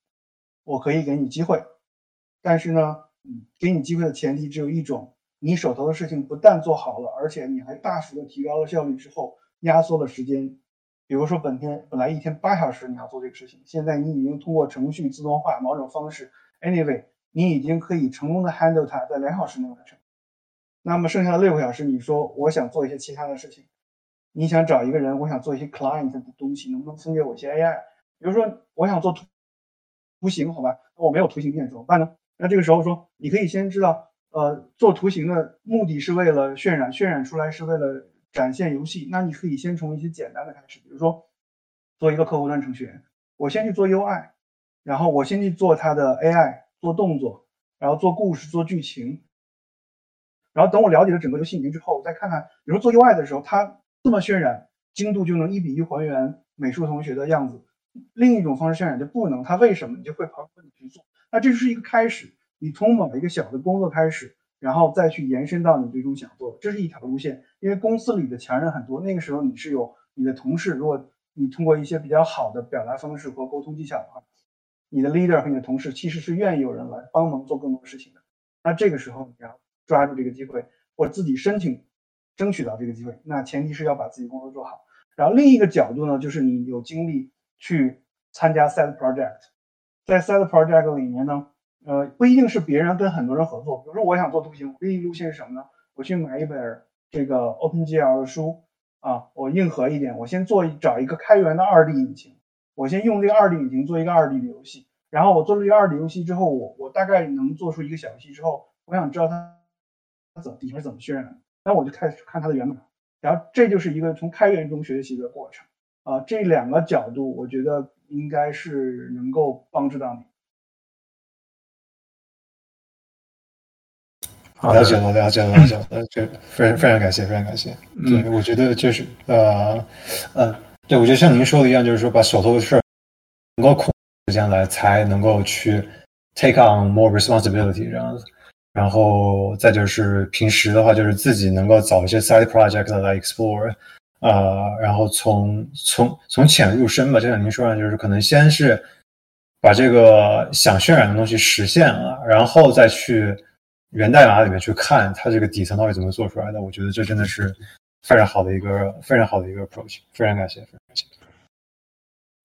[SPEAKER 2] 我可以给你机会，但是呢，给你机会的前提只有一种，你手头的事情不但做好了，而且你还大幅的提高了效率之后，压缩了时间。比如说本天本来一天八小时你要做这个事情，现在你已经通过程序自动化某种方式，anyway，你已经可以成功的 handle 它在两小时内完成。那么剩下的六个小时，你说我想做一些其他的事情，你想找一个人，我想做一些 client 的东西，能不能分给我一些 AI？比如说我想做图图形，好吧，我没有图形片怎么办呢？那这个时候说，你可以先知道，呃，做图形的目的是为了渲染，渲染出来是为了展现游戏。那你可以先从一些简单的开始，比如说做一个客户端程序员，我先去做 UI，然后我先去做它的 AI，做动作，然后做故事，做剧情。然后等我了解了整个游戏引擎之后，我再看看，比如说做 UI 的时候，它这么渲染，精度就能一比一还原美术同学的样子。另一种方式渲染就不能，它为什么？你就会跑你去做。那这就是一个开始，你从某一个小的工作开始，然后再去延伸到你最终想做的，这是一条路线。因为公司里的强人很多，那个时候你是有你的同事，如果你通过一些比较好的表达方式和沟通技巧的话，你的 leader 和你的同事其实是愿意有人来帮忙做更多事情的。那这个时候你要。抓住这个机会，或者自己申请争取到这个机会，那前提是要把自己工作做好。然后另一个角度呢，就是你有精力去参加 side project，在 side project 里面呢，呃，不一定是别人跟很多人合作。比如说我想做图形，我另一路线是什么呢？我去买一本这个 OpenGL 的书啊，我硬核一点，我先做找一个开源的二 D 引擎，我先用这个二 D 引擎做一个二 D 的游戏。然后我做了这个二 D 游戏之后，我我大概能做出一个小游戏之后，我想知道它它。怎底下怎么渲染？那我就开始看它的源码，然后这就是一个从开源中学习的过程啊。这两个角度，我觉得应该是能够帮助到你。
[SPEAKER 4] 了解了，了解了，了解了，这非常非常感谢，非常感谢。对，我觉得就是呃呃，对我觉得像您说的一样，就是说把手头的事儿能够空时间来，才能够去 take on more responsibility 这样子。然后再就是平时的话，就是自己能够找一些 side project 来 explore，呃，然后从从从浅入深吧，就像您说的，就是可能先是把这个想渲染的东西实现了，然后再去源代码里面去看它这个底层到底怎么做出来的。我觉得这真的是非常好的一个非常好的一个 approach，非常感谢，非常感谢。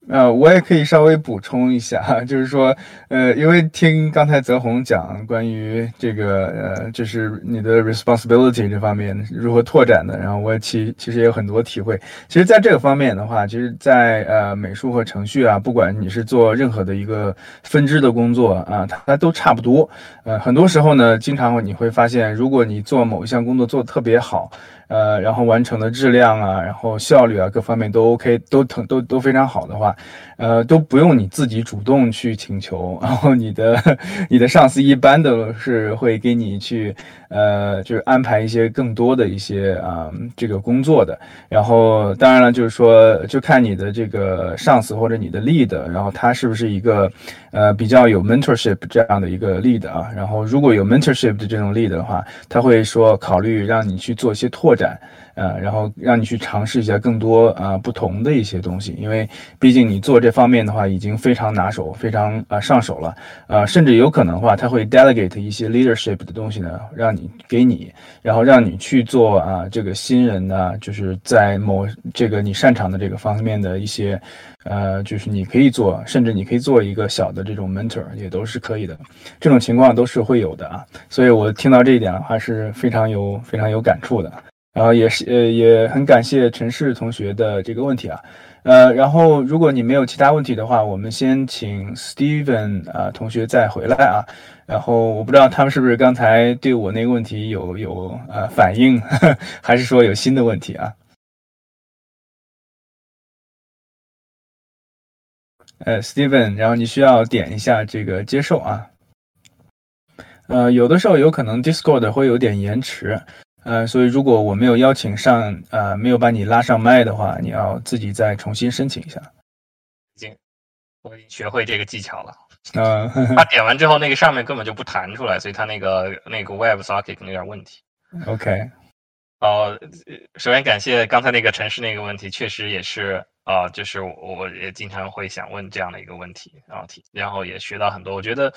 [SPEAKER 1] 呃，我也可以稍微补充一下，就是说，呃，因为听刚才泽宏讲关于这个，呃，就是你的 responsibility 这方面如何拓展的，然后我其其实也有很多体会。其实，在这个方面的话，其实，在呃美术和程序啊，不管你是做任何的一个分支的工作啊，它都差不多。呃，很多时候呢，经常你会发现，如果你做某一项工作做得特别好。呃，然后完成的质量啊，然后效率啊，各方面都 OK，都特都都非常好的话，呃，都不用你自己主动去请求，然后你的 <laughs> 你的上司一般都是会给你去，呃，就是安排一些更多的一些啊这个工作的。然后当然了，就是说就看你的这个上司或者你的 lead，然后他是不是一个呃比较有 mentorship 这样的一个 lead 啊。然后如果有 mentorship 的这种 lead 的话，他会说考虑让你去做一些拓展。呃，然后让你去尝试一下更多啊不同的一些东西，因为毕竟你做这方面的话已经非常拿手，非常啊上手了，啊，甚至有可能的话，他会 delegate 一些 leadership 的东西呢，让你给你，然后让你去做啊这个新人呢，就是在某这个你擅长的这个方面的一些，呃，就是你可以做，甚至你可以做一个小的这种 mentor 也都是可以的，这种情况都是会有的啊，所以我听到这一点的话是非常有非常有感触的。然后也是呃也很感谢陈氏同学的这个问题啊，呃，然后如果你没有其他问题的话，我们先请 Steven 啊同学再回来啊，然后我不知道他们是不是刚才对我那个问题有有呃反应，<laughs> 还是说有新的问题啊？呃，Steven，然后你需要点一下这个接受啊，呃，有的时候有可能 Discord 会有点延迟。呃，所以如果我没有邀请上，呃，没有把你拉上麦的话，你要自己再重新申请一下。
[SPEAKER 3] 已经，我已经学会这个技巧了。
[SPEAKER 1] 嗯，<laughs>
[SPEAKER 3] 他点完之后，那个上面根本就不弹出来，所以他那个那个 Web Socket 可能有点问题。
[SPEAKER 1] OK。
[SPEAKER 3] 哦，首先感谢刚才那个城市那个问题，确实也是啊，就是我也经常会想问这样的一个问题，然后提，然后也学到很多。我觉得。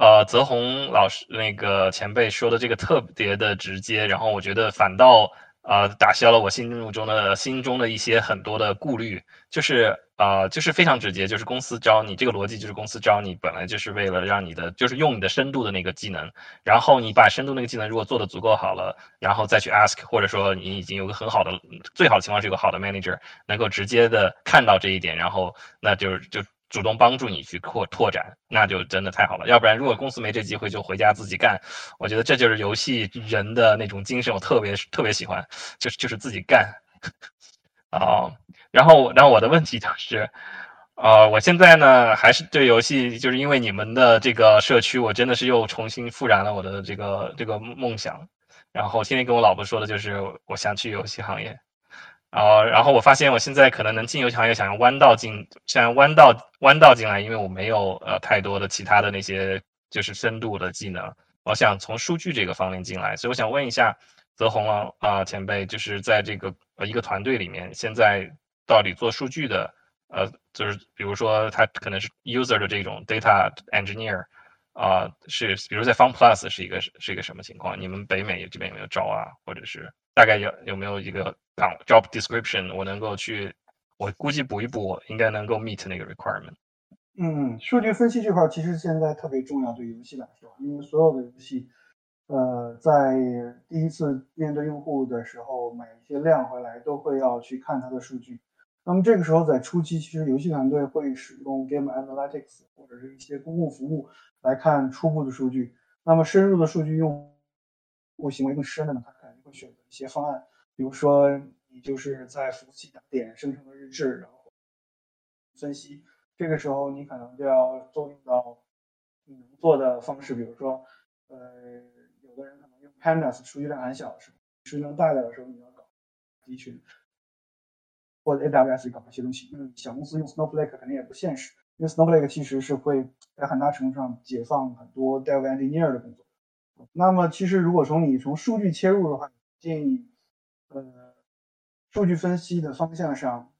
[SPEAKER 3] 呃，泽宏老师那个前辈说的这个特别的直接，然后我觉得反倒呃打消了我心目中的心中的一些很多的顾虑，就是呃就是非常直接，就是公司招你这个逻辑就是公司招你本来就是为了让你的就是用你的深度的那个技能，然后你把深度那个技能如果做的足够好了，然后再去 ask，或者说你已经有个很好的最好的情况是有个好的 manager 能够直接的看到这一点，然后那就是就。主动帮助你去扩拓展，那就真的太好了。要不然，如果公司没这机会，就回家自己干。我觉得这就是游戏人的那种精神，我特别特别喜欢，就是就是自己干。啊，然后然后我的问题就是，呃，我现在呢还是对游戏，就是因为你们的这个社区，我真的是又重新复燃了我的这个这个梦想。然后天天跟我老婆说的就是，我想去游戏行业。啊，然后我发现我现在可能能进游戏行业，想要弯道进，想要弯道弯道进来，因为我没有呃太多的其他的那些就是深度的技能，我想从数据这个方面进来，所以我想问一下泽宏啊啊前辈，就是在这个呃一个团队里面，现在到底做数据的，呃，就是比如说他可能是 user 的这种 data engineer 啊，是比如在 Fun Plus 是一个是一个什么情况？你们北美这边有没有招啊？或者是大概有有没有一个？job description，我能够去，我估计补一补，应该能够 meet 那个 requirement。
[SPEAKER 2] 嗯，数据分析这块其实现在特别重要，对游戏来说，因为所有的游戏，呃，在第一次面对用户的时候，买一些量回来，都会要去看它的数据。那么这个时候在初期，其实游戏团队会使用 game analytics 或者是一些公共服务来看初步的数据。那么深入的数据，用户行为更深的呢，他肯定会选择一些方案。比如说，你就是在服务器打点生成的日志，然后分析。这个时候，你可能就要作用到你能做的方式。比如说，呃，有的人可能用 Pandas，数据量很小的时候；数据量大点的时候，你要搞集群，或者 AWS 搞一些东西。嗯，小公司用 Snowflake 肯定也不现实，因为 Snowflake 其实是会在很大程度上解放很多 Dev Engineer 的工作。那么，其实如果从你从数据切入的话，建议。呃，数据分析的方向上，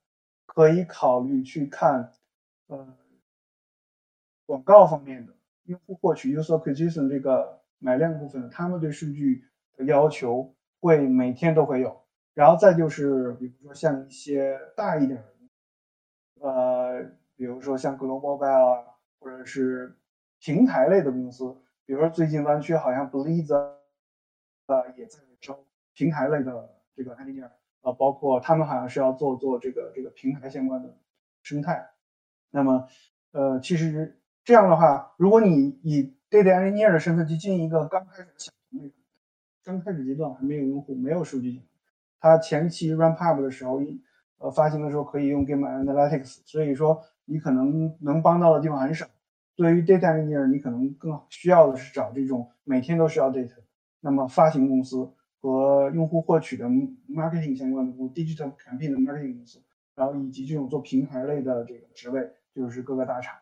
[SPEAKER 2] 可以考虑去看，呃，广告方面的用户获取 user acquisition 这个买量部分，他们对数据的要求会每天都会有。然后再就是，比如说像一些大一点的，呃，比如说像 Global Mobile 啊，或者是平台类的公司，比如说最近湾区好像 Bleez 啊也在平台类的。这个 engineer 啊，包括他们好像是要做做这个这个平台相关的生态。那么，呃，其实这样的话，如果你以 data engineer 的身份去进一个刚开始的小团队，刚开始阶段还没有用户、没有数据，他前期 ramp up 的时候，呃，发行的时候可以用 game analytics。所以说，你可能能帮到的地方很少。对于 data engineer，你可能更需要的是找这种每天都需要 data，那么发行公司和用户获取的 marketing 相关的公司，digital campaign 的 marketing 公司，然后以及这种做平台类的这个职位，就是各个大厂。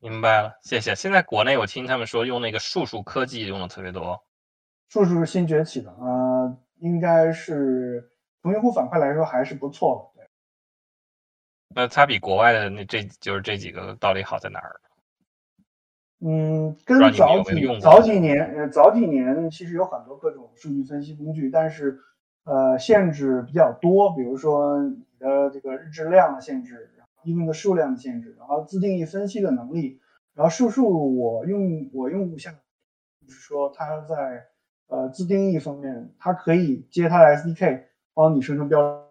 [SPEAKER 3] 明白了，谢谢。现在国内我听他们说用那个数数科技用的特别多，
[SPEAKER 2] 数数是新崛起的，呃，应该是从用户反馈来说还是不错的。对，
[SPEAKER 3] 那它比国外的那这就是这几个到底好在哪儿？
[SPEAKER 2] 嗯，跟早几早几年，呃，早几年其实有很多各种数据分析工具，但是呃限制比较多，比如说你的这个日志量的限制。应用的数量的限制，然后自定义分析的能力，然后数数我用我用不下，就是说它在呃自定义方面，它可以接它的 SDK 帮你生成标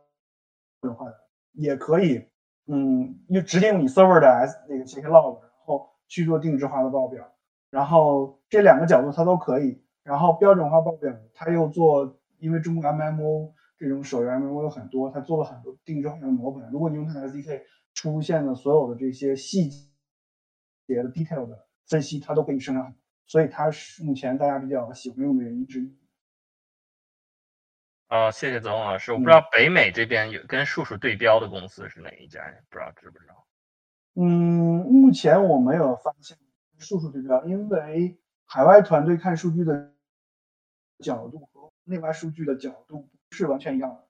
[SPEAKER 2] 准化的，也可以嗯就直接用你 server 的 S 那个这些 log，去做定制化的报表，然后这两个角度它都可以，然后标准化报表它又做，因为中国 MMO 这种手游 MMO 有很多，它做了很多定制化的模板，如果你用它的 SDK。出现的所有的这些细节的 detail 的分析，它都可以生成，所以它是目前大家比较喜欢用的原因之一。
[SPEAKER 3] 哦，谢谢泽宏老师。我不知道北美这边有跟数数对标的公司是哪一家，不知道知不知道？
[SPEAKER 2] 嗯，目前我没有发现数数对标，因为海外团队看数据的角度和内外数据的角度不是完全一样的。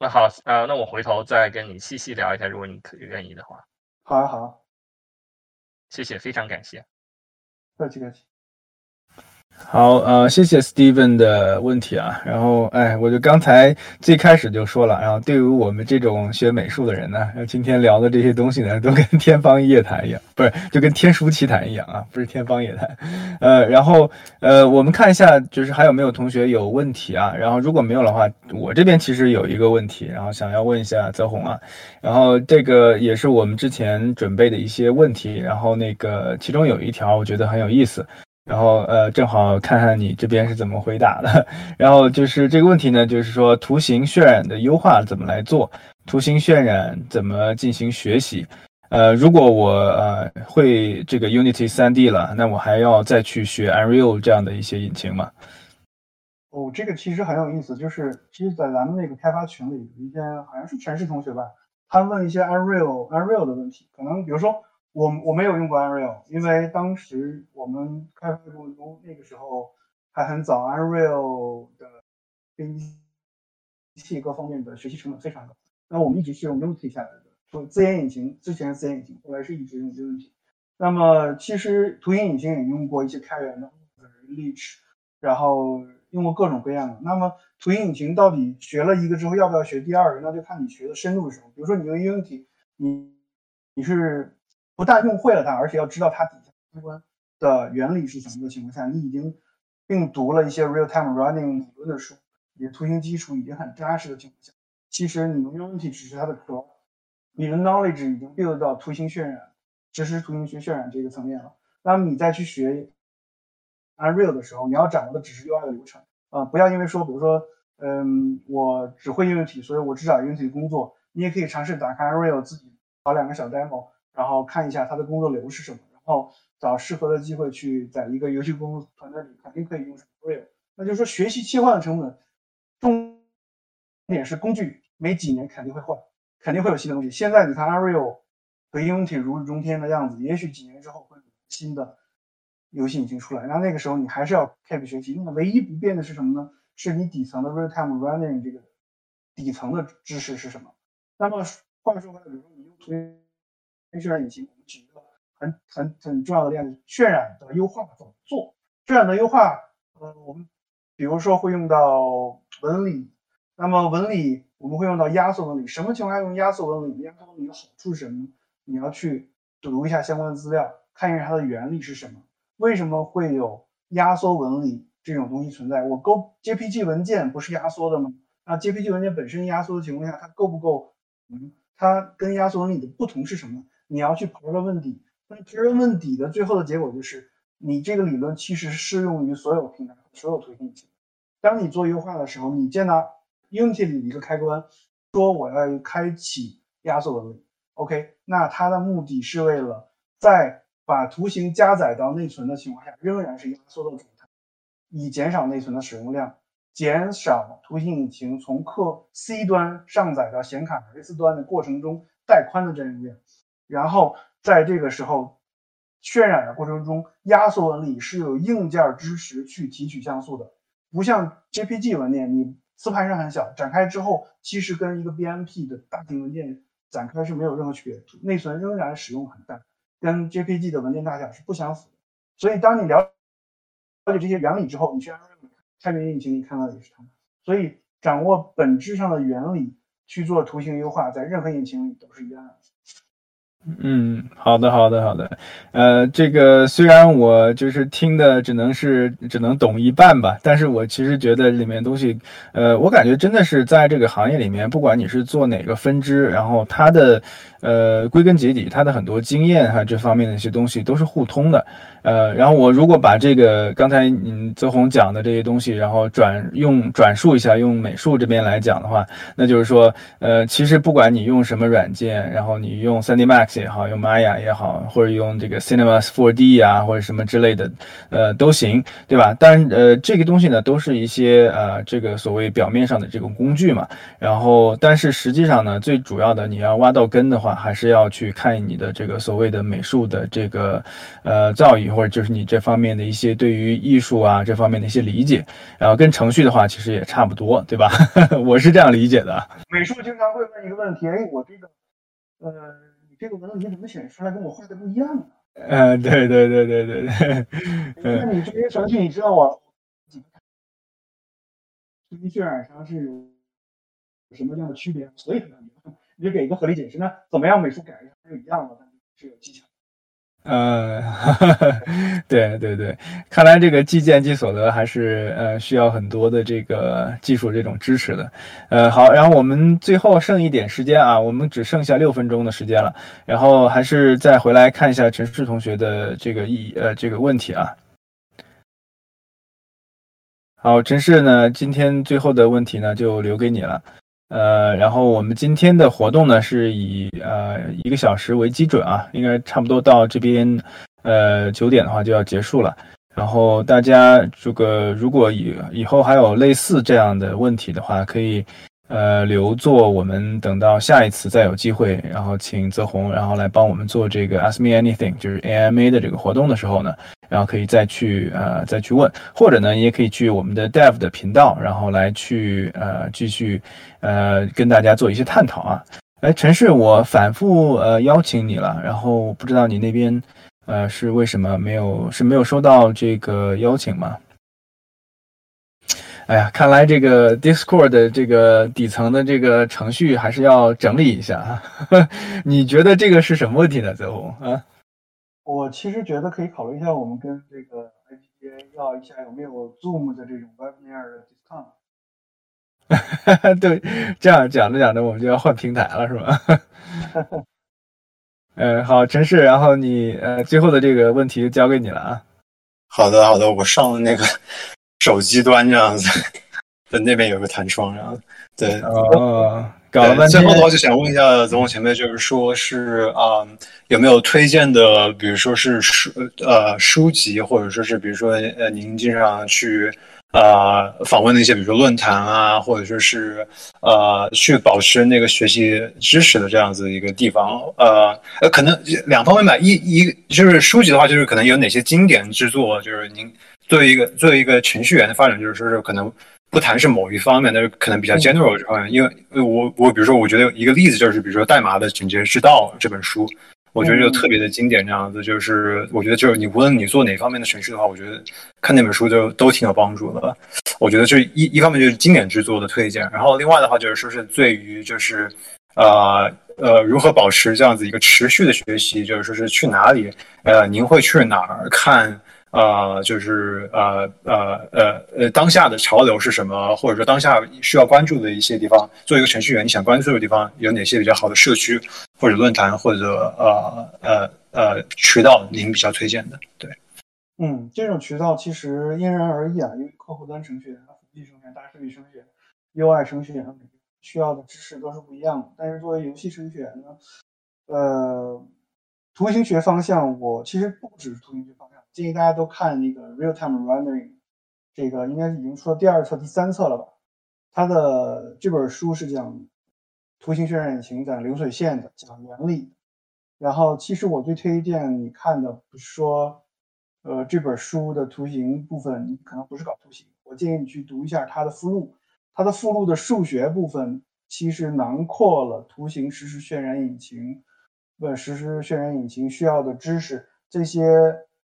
[SPEAKER 3] 那好，呃，那我回头再跟你细细聊一下，如果你可愿意的话。
[SPEAKER 2] 好啊，好啊，
[SPEAKER 3] 谢谢，非常感谢。
[SPEAKER 2] 客气客气。
[SPEAKER 1] 好，呃，谢谢 Steven 的问题啊。然后，哎，我就刚才最开始就说了，然后对于我们这种学美术的人呢，今天聊的这些东西呢，都跟天方夜谭一样，<laughs> 不是，就跟天书奇谈一样啊，不是天方夜谭。呃，然后，呃，我们看一下，就是还有没有同学有问题啊？然后如果没有的话，我这边其实有一个问题，然后想要问一下泽宏啊。然后这个也是我们之前准备的一些问题，然后那个其中有一条我觉得很有意思。然后呃，正好看看你这边是怎么回答的。<laughs> 然后就是这个问题呢，就是说图形渲染的优化怎么来做？图形渲染怎么进行学习？呃，如果我呃会这个 Unity 3D 了，那我还要再去学 Unreal 这样的一些引擎吗？
[SPEAKER 2] 哦，这个其实很有意思，就是其实，在咱们那个开发群里，有一些好像是全是同学吧，他问一些 Unreal Unreal 的问题，可能比如说。我我没有用过 Unreal，因为当时我们开发过程中，那个时候还很早，Unreal 的编辑器各方面的学习成本非常高。那我们一直是用 Unity 下来的，说自研引擎，之前是自研引擎，后来是一直用 Unity。那么其实图形引擎也用过一些开源的 l e a c h 然后用过各种各样的。那么图形引擎到底学了一个之后要不要学第二个，那就看你学的深度是什么。比如说你用 Unity，你你是。不但用会了它，而且要知道它底下相关的原理是什么的情况下，你已经并读了一些 real time running 理论的书，你的图形基础已经很扎实的情况下，其实你用 Unity 只是它的壳，你的 knowledge 已经 build 到图形渲染、实时图形学渲染这个层面了。那么你再去学 Unreal 的时候，你要掌握的只是 UI 的流程啊，不要因为说，比如说，嗯，我只会 Unity，所以我只找 Unity 工作。你也可以尝试打开 Unreal，自己跑两个小 demo。然后看一下他的工作流是什么，然后找适合的机会去在一个游戏公司团队里肯定可以用上 Real。那就是说学习切换的成本，重点是工具每几年肯定会换，肯定会有新的东西。现在你看 Unreal 和 Unity 如日中天的样子，也许几年之后会有新的游戏引擎出来，那那个时候你还是要 keep 学习。那么唯一不变的是什么呢？是你底层的 real time running 这个底层的知识是什么？那么话说回来，比如说你用图。渲染引擎，我们举一个很很很重要的例子：渲染的优化怎么做？渲染的优化，呃，我们比如说会用到纹理，那么纹理我们会用到压缩纹理。什么情况下用压缩纹理？压缩纹理的好处是什么？你要去读一下相关的资料，看一下它的原理是什么？为什么会有压缩纹理这种东西存在？我勾 JPG 文件不是压缩的吗？那 JPG 文件本身压缩的情况下，它够不够？嗯，它跟压缩纹理的不同是什么？你要去刨根问底，那刨根问底的最后的结果就是，你这个理论其实适用于所有平台、所有图形引擎。当你做优化的时候，你见到 Unity 里的一个开关，说我要开启压缩纹理，OK，那它的目的是为了在把图形加载到内存的情况下，仍然是压缩的状态，以减少内存的使用量，减少图形引擎从客 C 端上载到显卡的 S 端的过程中带宽的占用量，然后在这个时候。渲染的过程中，压缩纹理是有硬件支持去提取像素的，不像 JPG 文件，你磁盘上很小，展开之后，其实跟一个 BMP 的大型文件展开是没有任何区别，内存仍然使用很大，跟 JPG 的文件大小是不相符的。所以，当你了了解这些原理之后，你去开源引擎，你看到的也是它。所以，掌握本质上的原理去做图形优化，在任何引擎里都是一样的。
[SPEAKER 1] 嗯，好的，好的，好的。呃，这个虽然我就是听的只能是只能懂一半吧，但是我其实觉得里面东西，呃，我感觉真的是在这个行业里面，不管你是做哪个分支，然后它的。呃，归根结底，它的很多经验哈，这方面的一些东西都是互通的。呃，然后我如果把这个刚才嗯泽宏讲的这些东西，然后转用转述一下，用美术这边来讲的话，那就是说，呃，其实不管你用什么软件，然后你用 3D Max 也好，用 Maya 也好，或者用这个 Cinema 4D 啊，或者什么之类的，呃，都行，对吧？但，呃，这个东西呢，都是一些呃，这个所谓表面上的这种工具嘛。然后，但是实际上呢，最主要的你要挖到根的话。还是要去看你的这个所谓的美术的这个呃造诣，或者就是你这方面的一些对于艺术啊这方面的一些理解，然后跟程序的话其实也差不多，对吧？<laughs> 我是这样理解的。
[SPEAKER 2] 美术经常会问一个问题，哎，我这个呃，你这个纹理怎么显示出来跟我画的不一样呢？
[SPEAKER 1] 呃，对对对对对对。
[SPEAKER 2] 那你这些程序你知道我这些渲染上是有什么样的区别？所以你就给一个合理解释，那怎么样美术改一下就一样的，但是有技巧。
[SPEAKER 1] 呃，<laughs> 对对对，看来这个计件计所得还是呃需要很多的这个技术这种支持的。呃，好，然后我们最后剩一点时间啊，我们只剩下六分钟的时间了，然后还是再回来看一下陈世同学的这个意呃这个问题啊。好，陈世呢，今天最后的问题呢就留给你了。呃，然后我们今天的活动呢，是以呃一个小时为基准啊，应该差不多到这边，呃九点的话就要结束了。然后大家这个如果以以后还有类似这样的问题的话，可以。呃，留作我们等到下一次再有机会，然后请泽宏，然后来帮我们做这个 Ask Me Anything，就是 AMA 的这个活动的时候呢，然后可以再去呃再去问，或者呢，也可以去我们的 Dev 的频道，然后来去呃继续呃跟大家做一些探讨啊。哎，陈氏，我反复呃邀请你了，然后不知道你那边呃是为什么没有是没有收到这个邀请吗？哎呀，看来这个 Discord 的这个底层的这个程序还是要整理一下啊。<laughs> 你觉得这个是什么问题呢，泽宏啊？
[SPEAKER 2] 我其实觉得可以考虑一下，我们跟这个 IPA 要一下有没有 Zoom 的这种 Webinar 的
[SPEAKER 1] discount。<laughs> 对，这样讲着讲着，我们就要换平台了，是吧？嗯，<laughs> 好，陈氏，然后你呃最后的这个问题就交给你了啊。
[SPEAKER 4] 好的，好的，我上了那个。手机端这样子，<laughs> 在那边有个弹窗，然后对
[SPEAKER 1] 哦，搞了半
[SPEAKER 4] 天。最后的话就想问一下总统前辈，就是说是啊，有没有推荐的，比如说是书呃书籍，或者说是比如说呃您经常去啊访问的一些，比如说论坛啊，或者说是呃去保持那个学习知识的这样子一个地方，呃呃可能两方面吧，一一就是书籍的话，就是可能有哪些经典之作，就是您。作为一个作为一个程序员的发展，就是说是可能不谈是某一方面，但是可能比较 general 这方面。因为我我比如说，我觉得一个例子就是，比如说《代码的整洁之道》这本书，我觉得就特别的经典。这样子就是，我觉得就是你无论你做哪方面的程序的话，我觉得看那本书就都挺有帮助的。我觉得这一一方面就是经典之作的推荐，然后另外的话就是说是对于就是呃呃如何保持这样子一个持续的学习，就是说是去哪里呃您会去哪儿看？呃，就是呃呃呃呃，当下的潮流是什么？或者说当下需要关注的一些地方，作为一个程序员，你想关注的地方有哪些比较好的社区或者论坛或者呃呃呃渠道？您比较推荐的？对，
[SPEAKER 2] 嗯，这种渠道其实因人而异啊，因为客户端程序员、辅助程序员、大数据程序员、UI 程序员需要的知识都是不一样的。但是作为游戏程序员呢，呃，图形学方向我其实不只是图形学方向，建议大家都看那个 Real Time Rendering，这个应该是已经出了第二册、第三册了吧？它的这本书是讲图形渲染引擎讲流水线的，讲原理。然后其实我最推荐你看的不是说，呃，这本书的图形部分，你可能不是搞图形，我建议你去读一下它的附录。它的附录的数学部分其实囊括了图形实时渲染引擎，呃，实时渲染引擎需要的知识。这些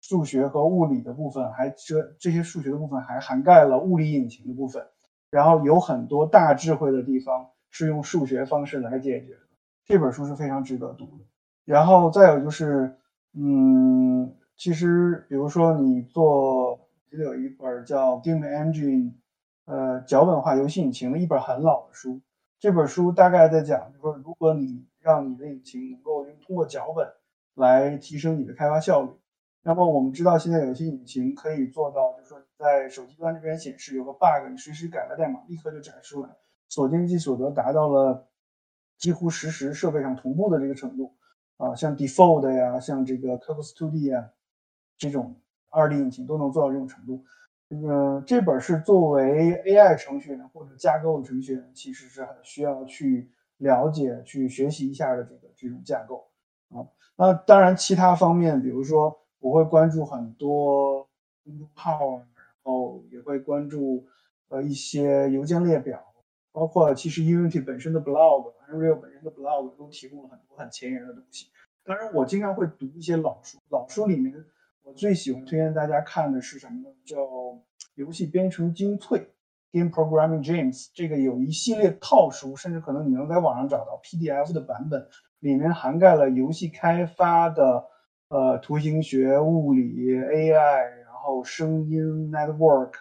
[SPEAKER 2] 数学和物理的部分，还这这些数学的部分还涵盖了物理引擎的部分。然后有很多大智慧的地方是用数学方式来解决的。这本书是非常值得读的。然后再有就是，嗯，其实比如说你做，记得有一本叫《Game Engine》。呃，脚本化游戏引擎的一本很老的书，这本书大概在讲，就是说，如果你让你的引擎能够通过脚本来提升你的开发效率，那么我们知道现在有些引擎可以做到，就是说在手机端这边显示有个 bug，你随时改了代码，立刻就展示出来，所见即所得，达到了几乎实时设备上同步的这个程度啊，像 Default 呀，像这个 Cocos2D 呀，这种二 D 引擎都能做到这种程度。嗯，这本是作为 AI 程序员或者架构程序员，其实是很需要去了解、去学习一下的这个这种架构啊。那当然，其他方面，比如说我会关注很多公众号，然后也会关注呃一些邮件列表，包括其实 Unity 本身的 blog，Unreal 本身的 blog 都提供了很多很前沿的东西。当然，我经常会读一些老书，老书里面。我最喜欢推荐大家看的是什么呢？叫《游戏编程精粹》（Game Programming Gems）。这个有一系列套书，甚至可能你能在网上找到 PDF 的版本，里面涵盖了游戏开发的呃图形学、物理、AI，然后声音、Network，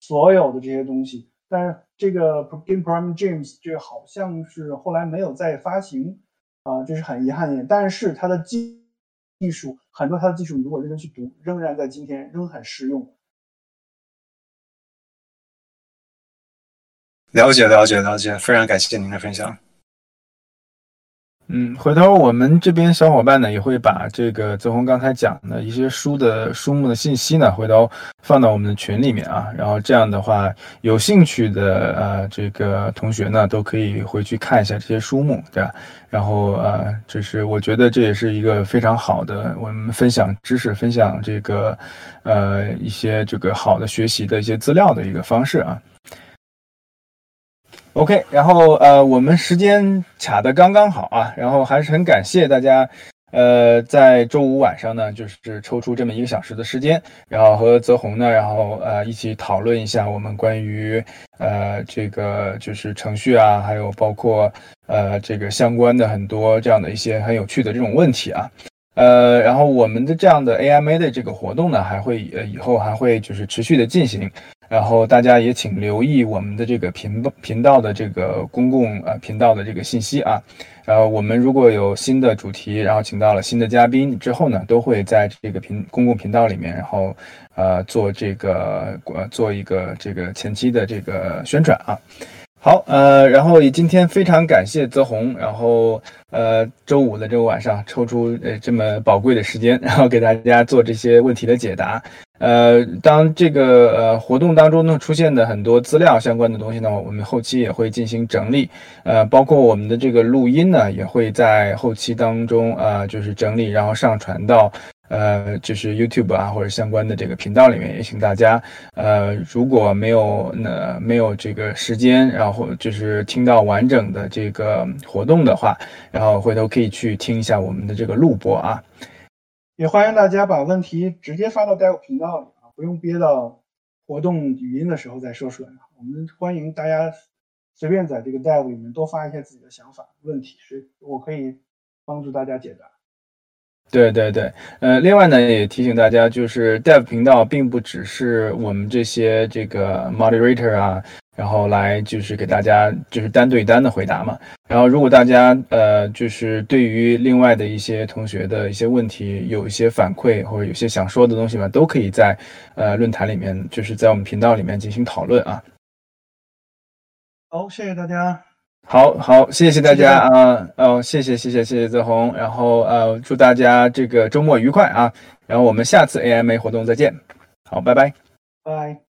[SPEAKER 2] 所有的这些东西。但是这个 Game Programming Gems 这好像是后来没有再发行啊，这是很遗憾的。但是它的基技术很多，它的技术你如果认真去读，仍然在今天仍很适用。
[SPEAKER 4] 了解，了解，了解，非常感谢您的分享。
[SPEAKER 1] 嗯，回头我们这边小伙伴呢也会把这个泽宏刚才讲的一些书的书目的信息呢，回头放到我们的群里面啊。然后这样的话，有兴趣的呃这个同学呢，都可以回去看一下这些书目，对吧？然后呃，这是我觉得这也是一个非常好的我们分享知识、分享这个呃一些这个好的学习的一些资料的一个方式啊。OK，然后呃，我们时间卡的刚刚好啊，然后还是很感谢大家，呃，在周五晚上呢，就是抽出这么一个小时的时间，然后和泽宏呢，然后呃一起讨论一下我们关于呃这个就是程序啊，还有包括呃这个相关的很多这样的一些很有趣的这种问题啊。呃，然后我们的这样的 AMA 的这个活动呢，还会呃以后还会就是持续的进行，然后大家也请留意我们的这个频频道的这个公共呃频道的这个信息啊，呃我们如果有新的主题，然后请到了新的嘉宾之后呢，都会在这个频公共频道里面，然后呃做这个呃做一个这个前期的这个宣传啊。好，呃，然后也今天非常感谢泽宏，然后呃，周五的这个晚上抽出呃这么宝贵的时间，然后给大家做这些问题的解答。呃，当这个呃活动当中呢出现的很多资料相关的东西呢，我们后期也会进行整理，呃，包括我们的这个录音呢，也会在后期当中啊，就是整理，然后上传到。呃，就是 YouTube 啊，或者相关的这个频道里面，也请大家，呃，如果没有那没有这个时间，然后就是听到完整的这个活动的话，然后回头可以去听一下我们的这个录播啊。
[SPEAKER 2] 也欢迎大家把问题直接发到 Dev 频道里啊，不用憋到活动语音的时候再说出来。我们欢迎大家随便在这个 Dev 里面多发一些自己的想法、问题，是我可以帮助大家解答。
[SPEAKER 1] 对对对，呃，另外呢，也提醒大家，就是 Dev 频道并不只是我们这些这个 Moderator 啊，然后来就是给大家就是单对单的回答嘛。然后如果大家呃就是对于另外的一些同学的一些问题有一些反馈或者有些想说的东西嘛，都可以在呃论坛里面，就是在我们频道里面进行讨论啊。
[SPEAKER 2] 好，谢谢大家。
[SPEAKER 1] 好好，谢谢大家啊，哦，谢谢谢谢谢谢泽宏，然后呃，祝大家这个周末愉快啊，然后我们下次 AMA 活动再见，好，拜拜。
[SPEAKER 2] 拜。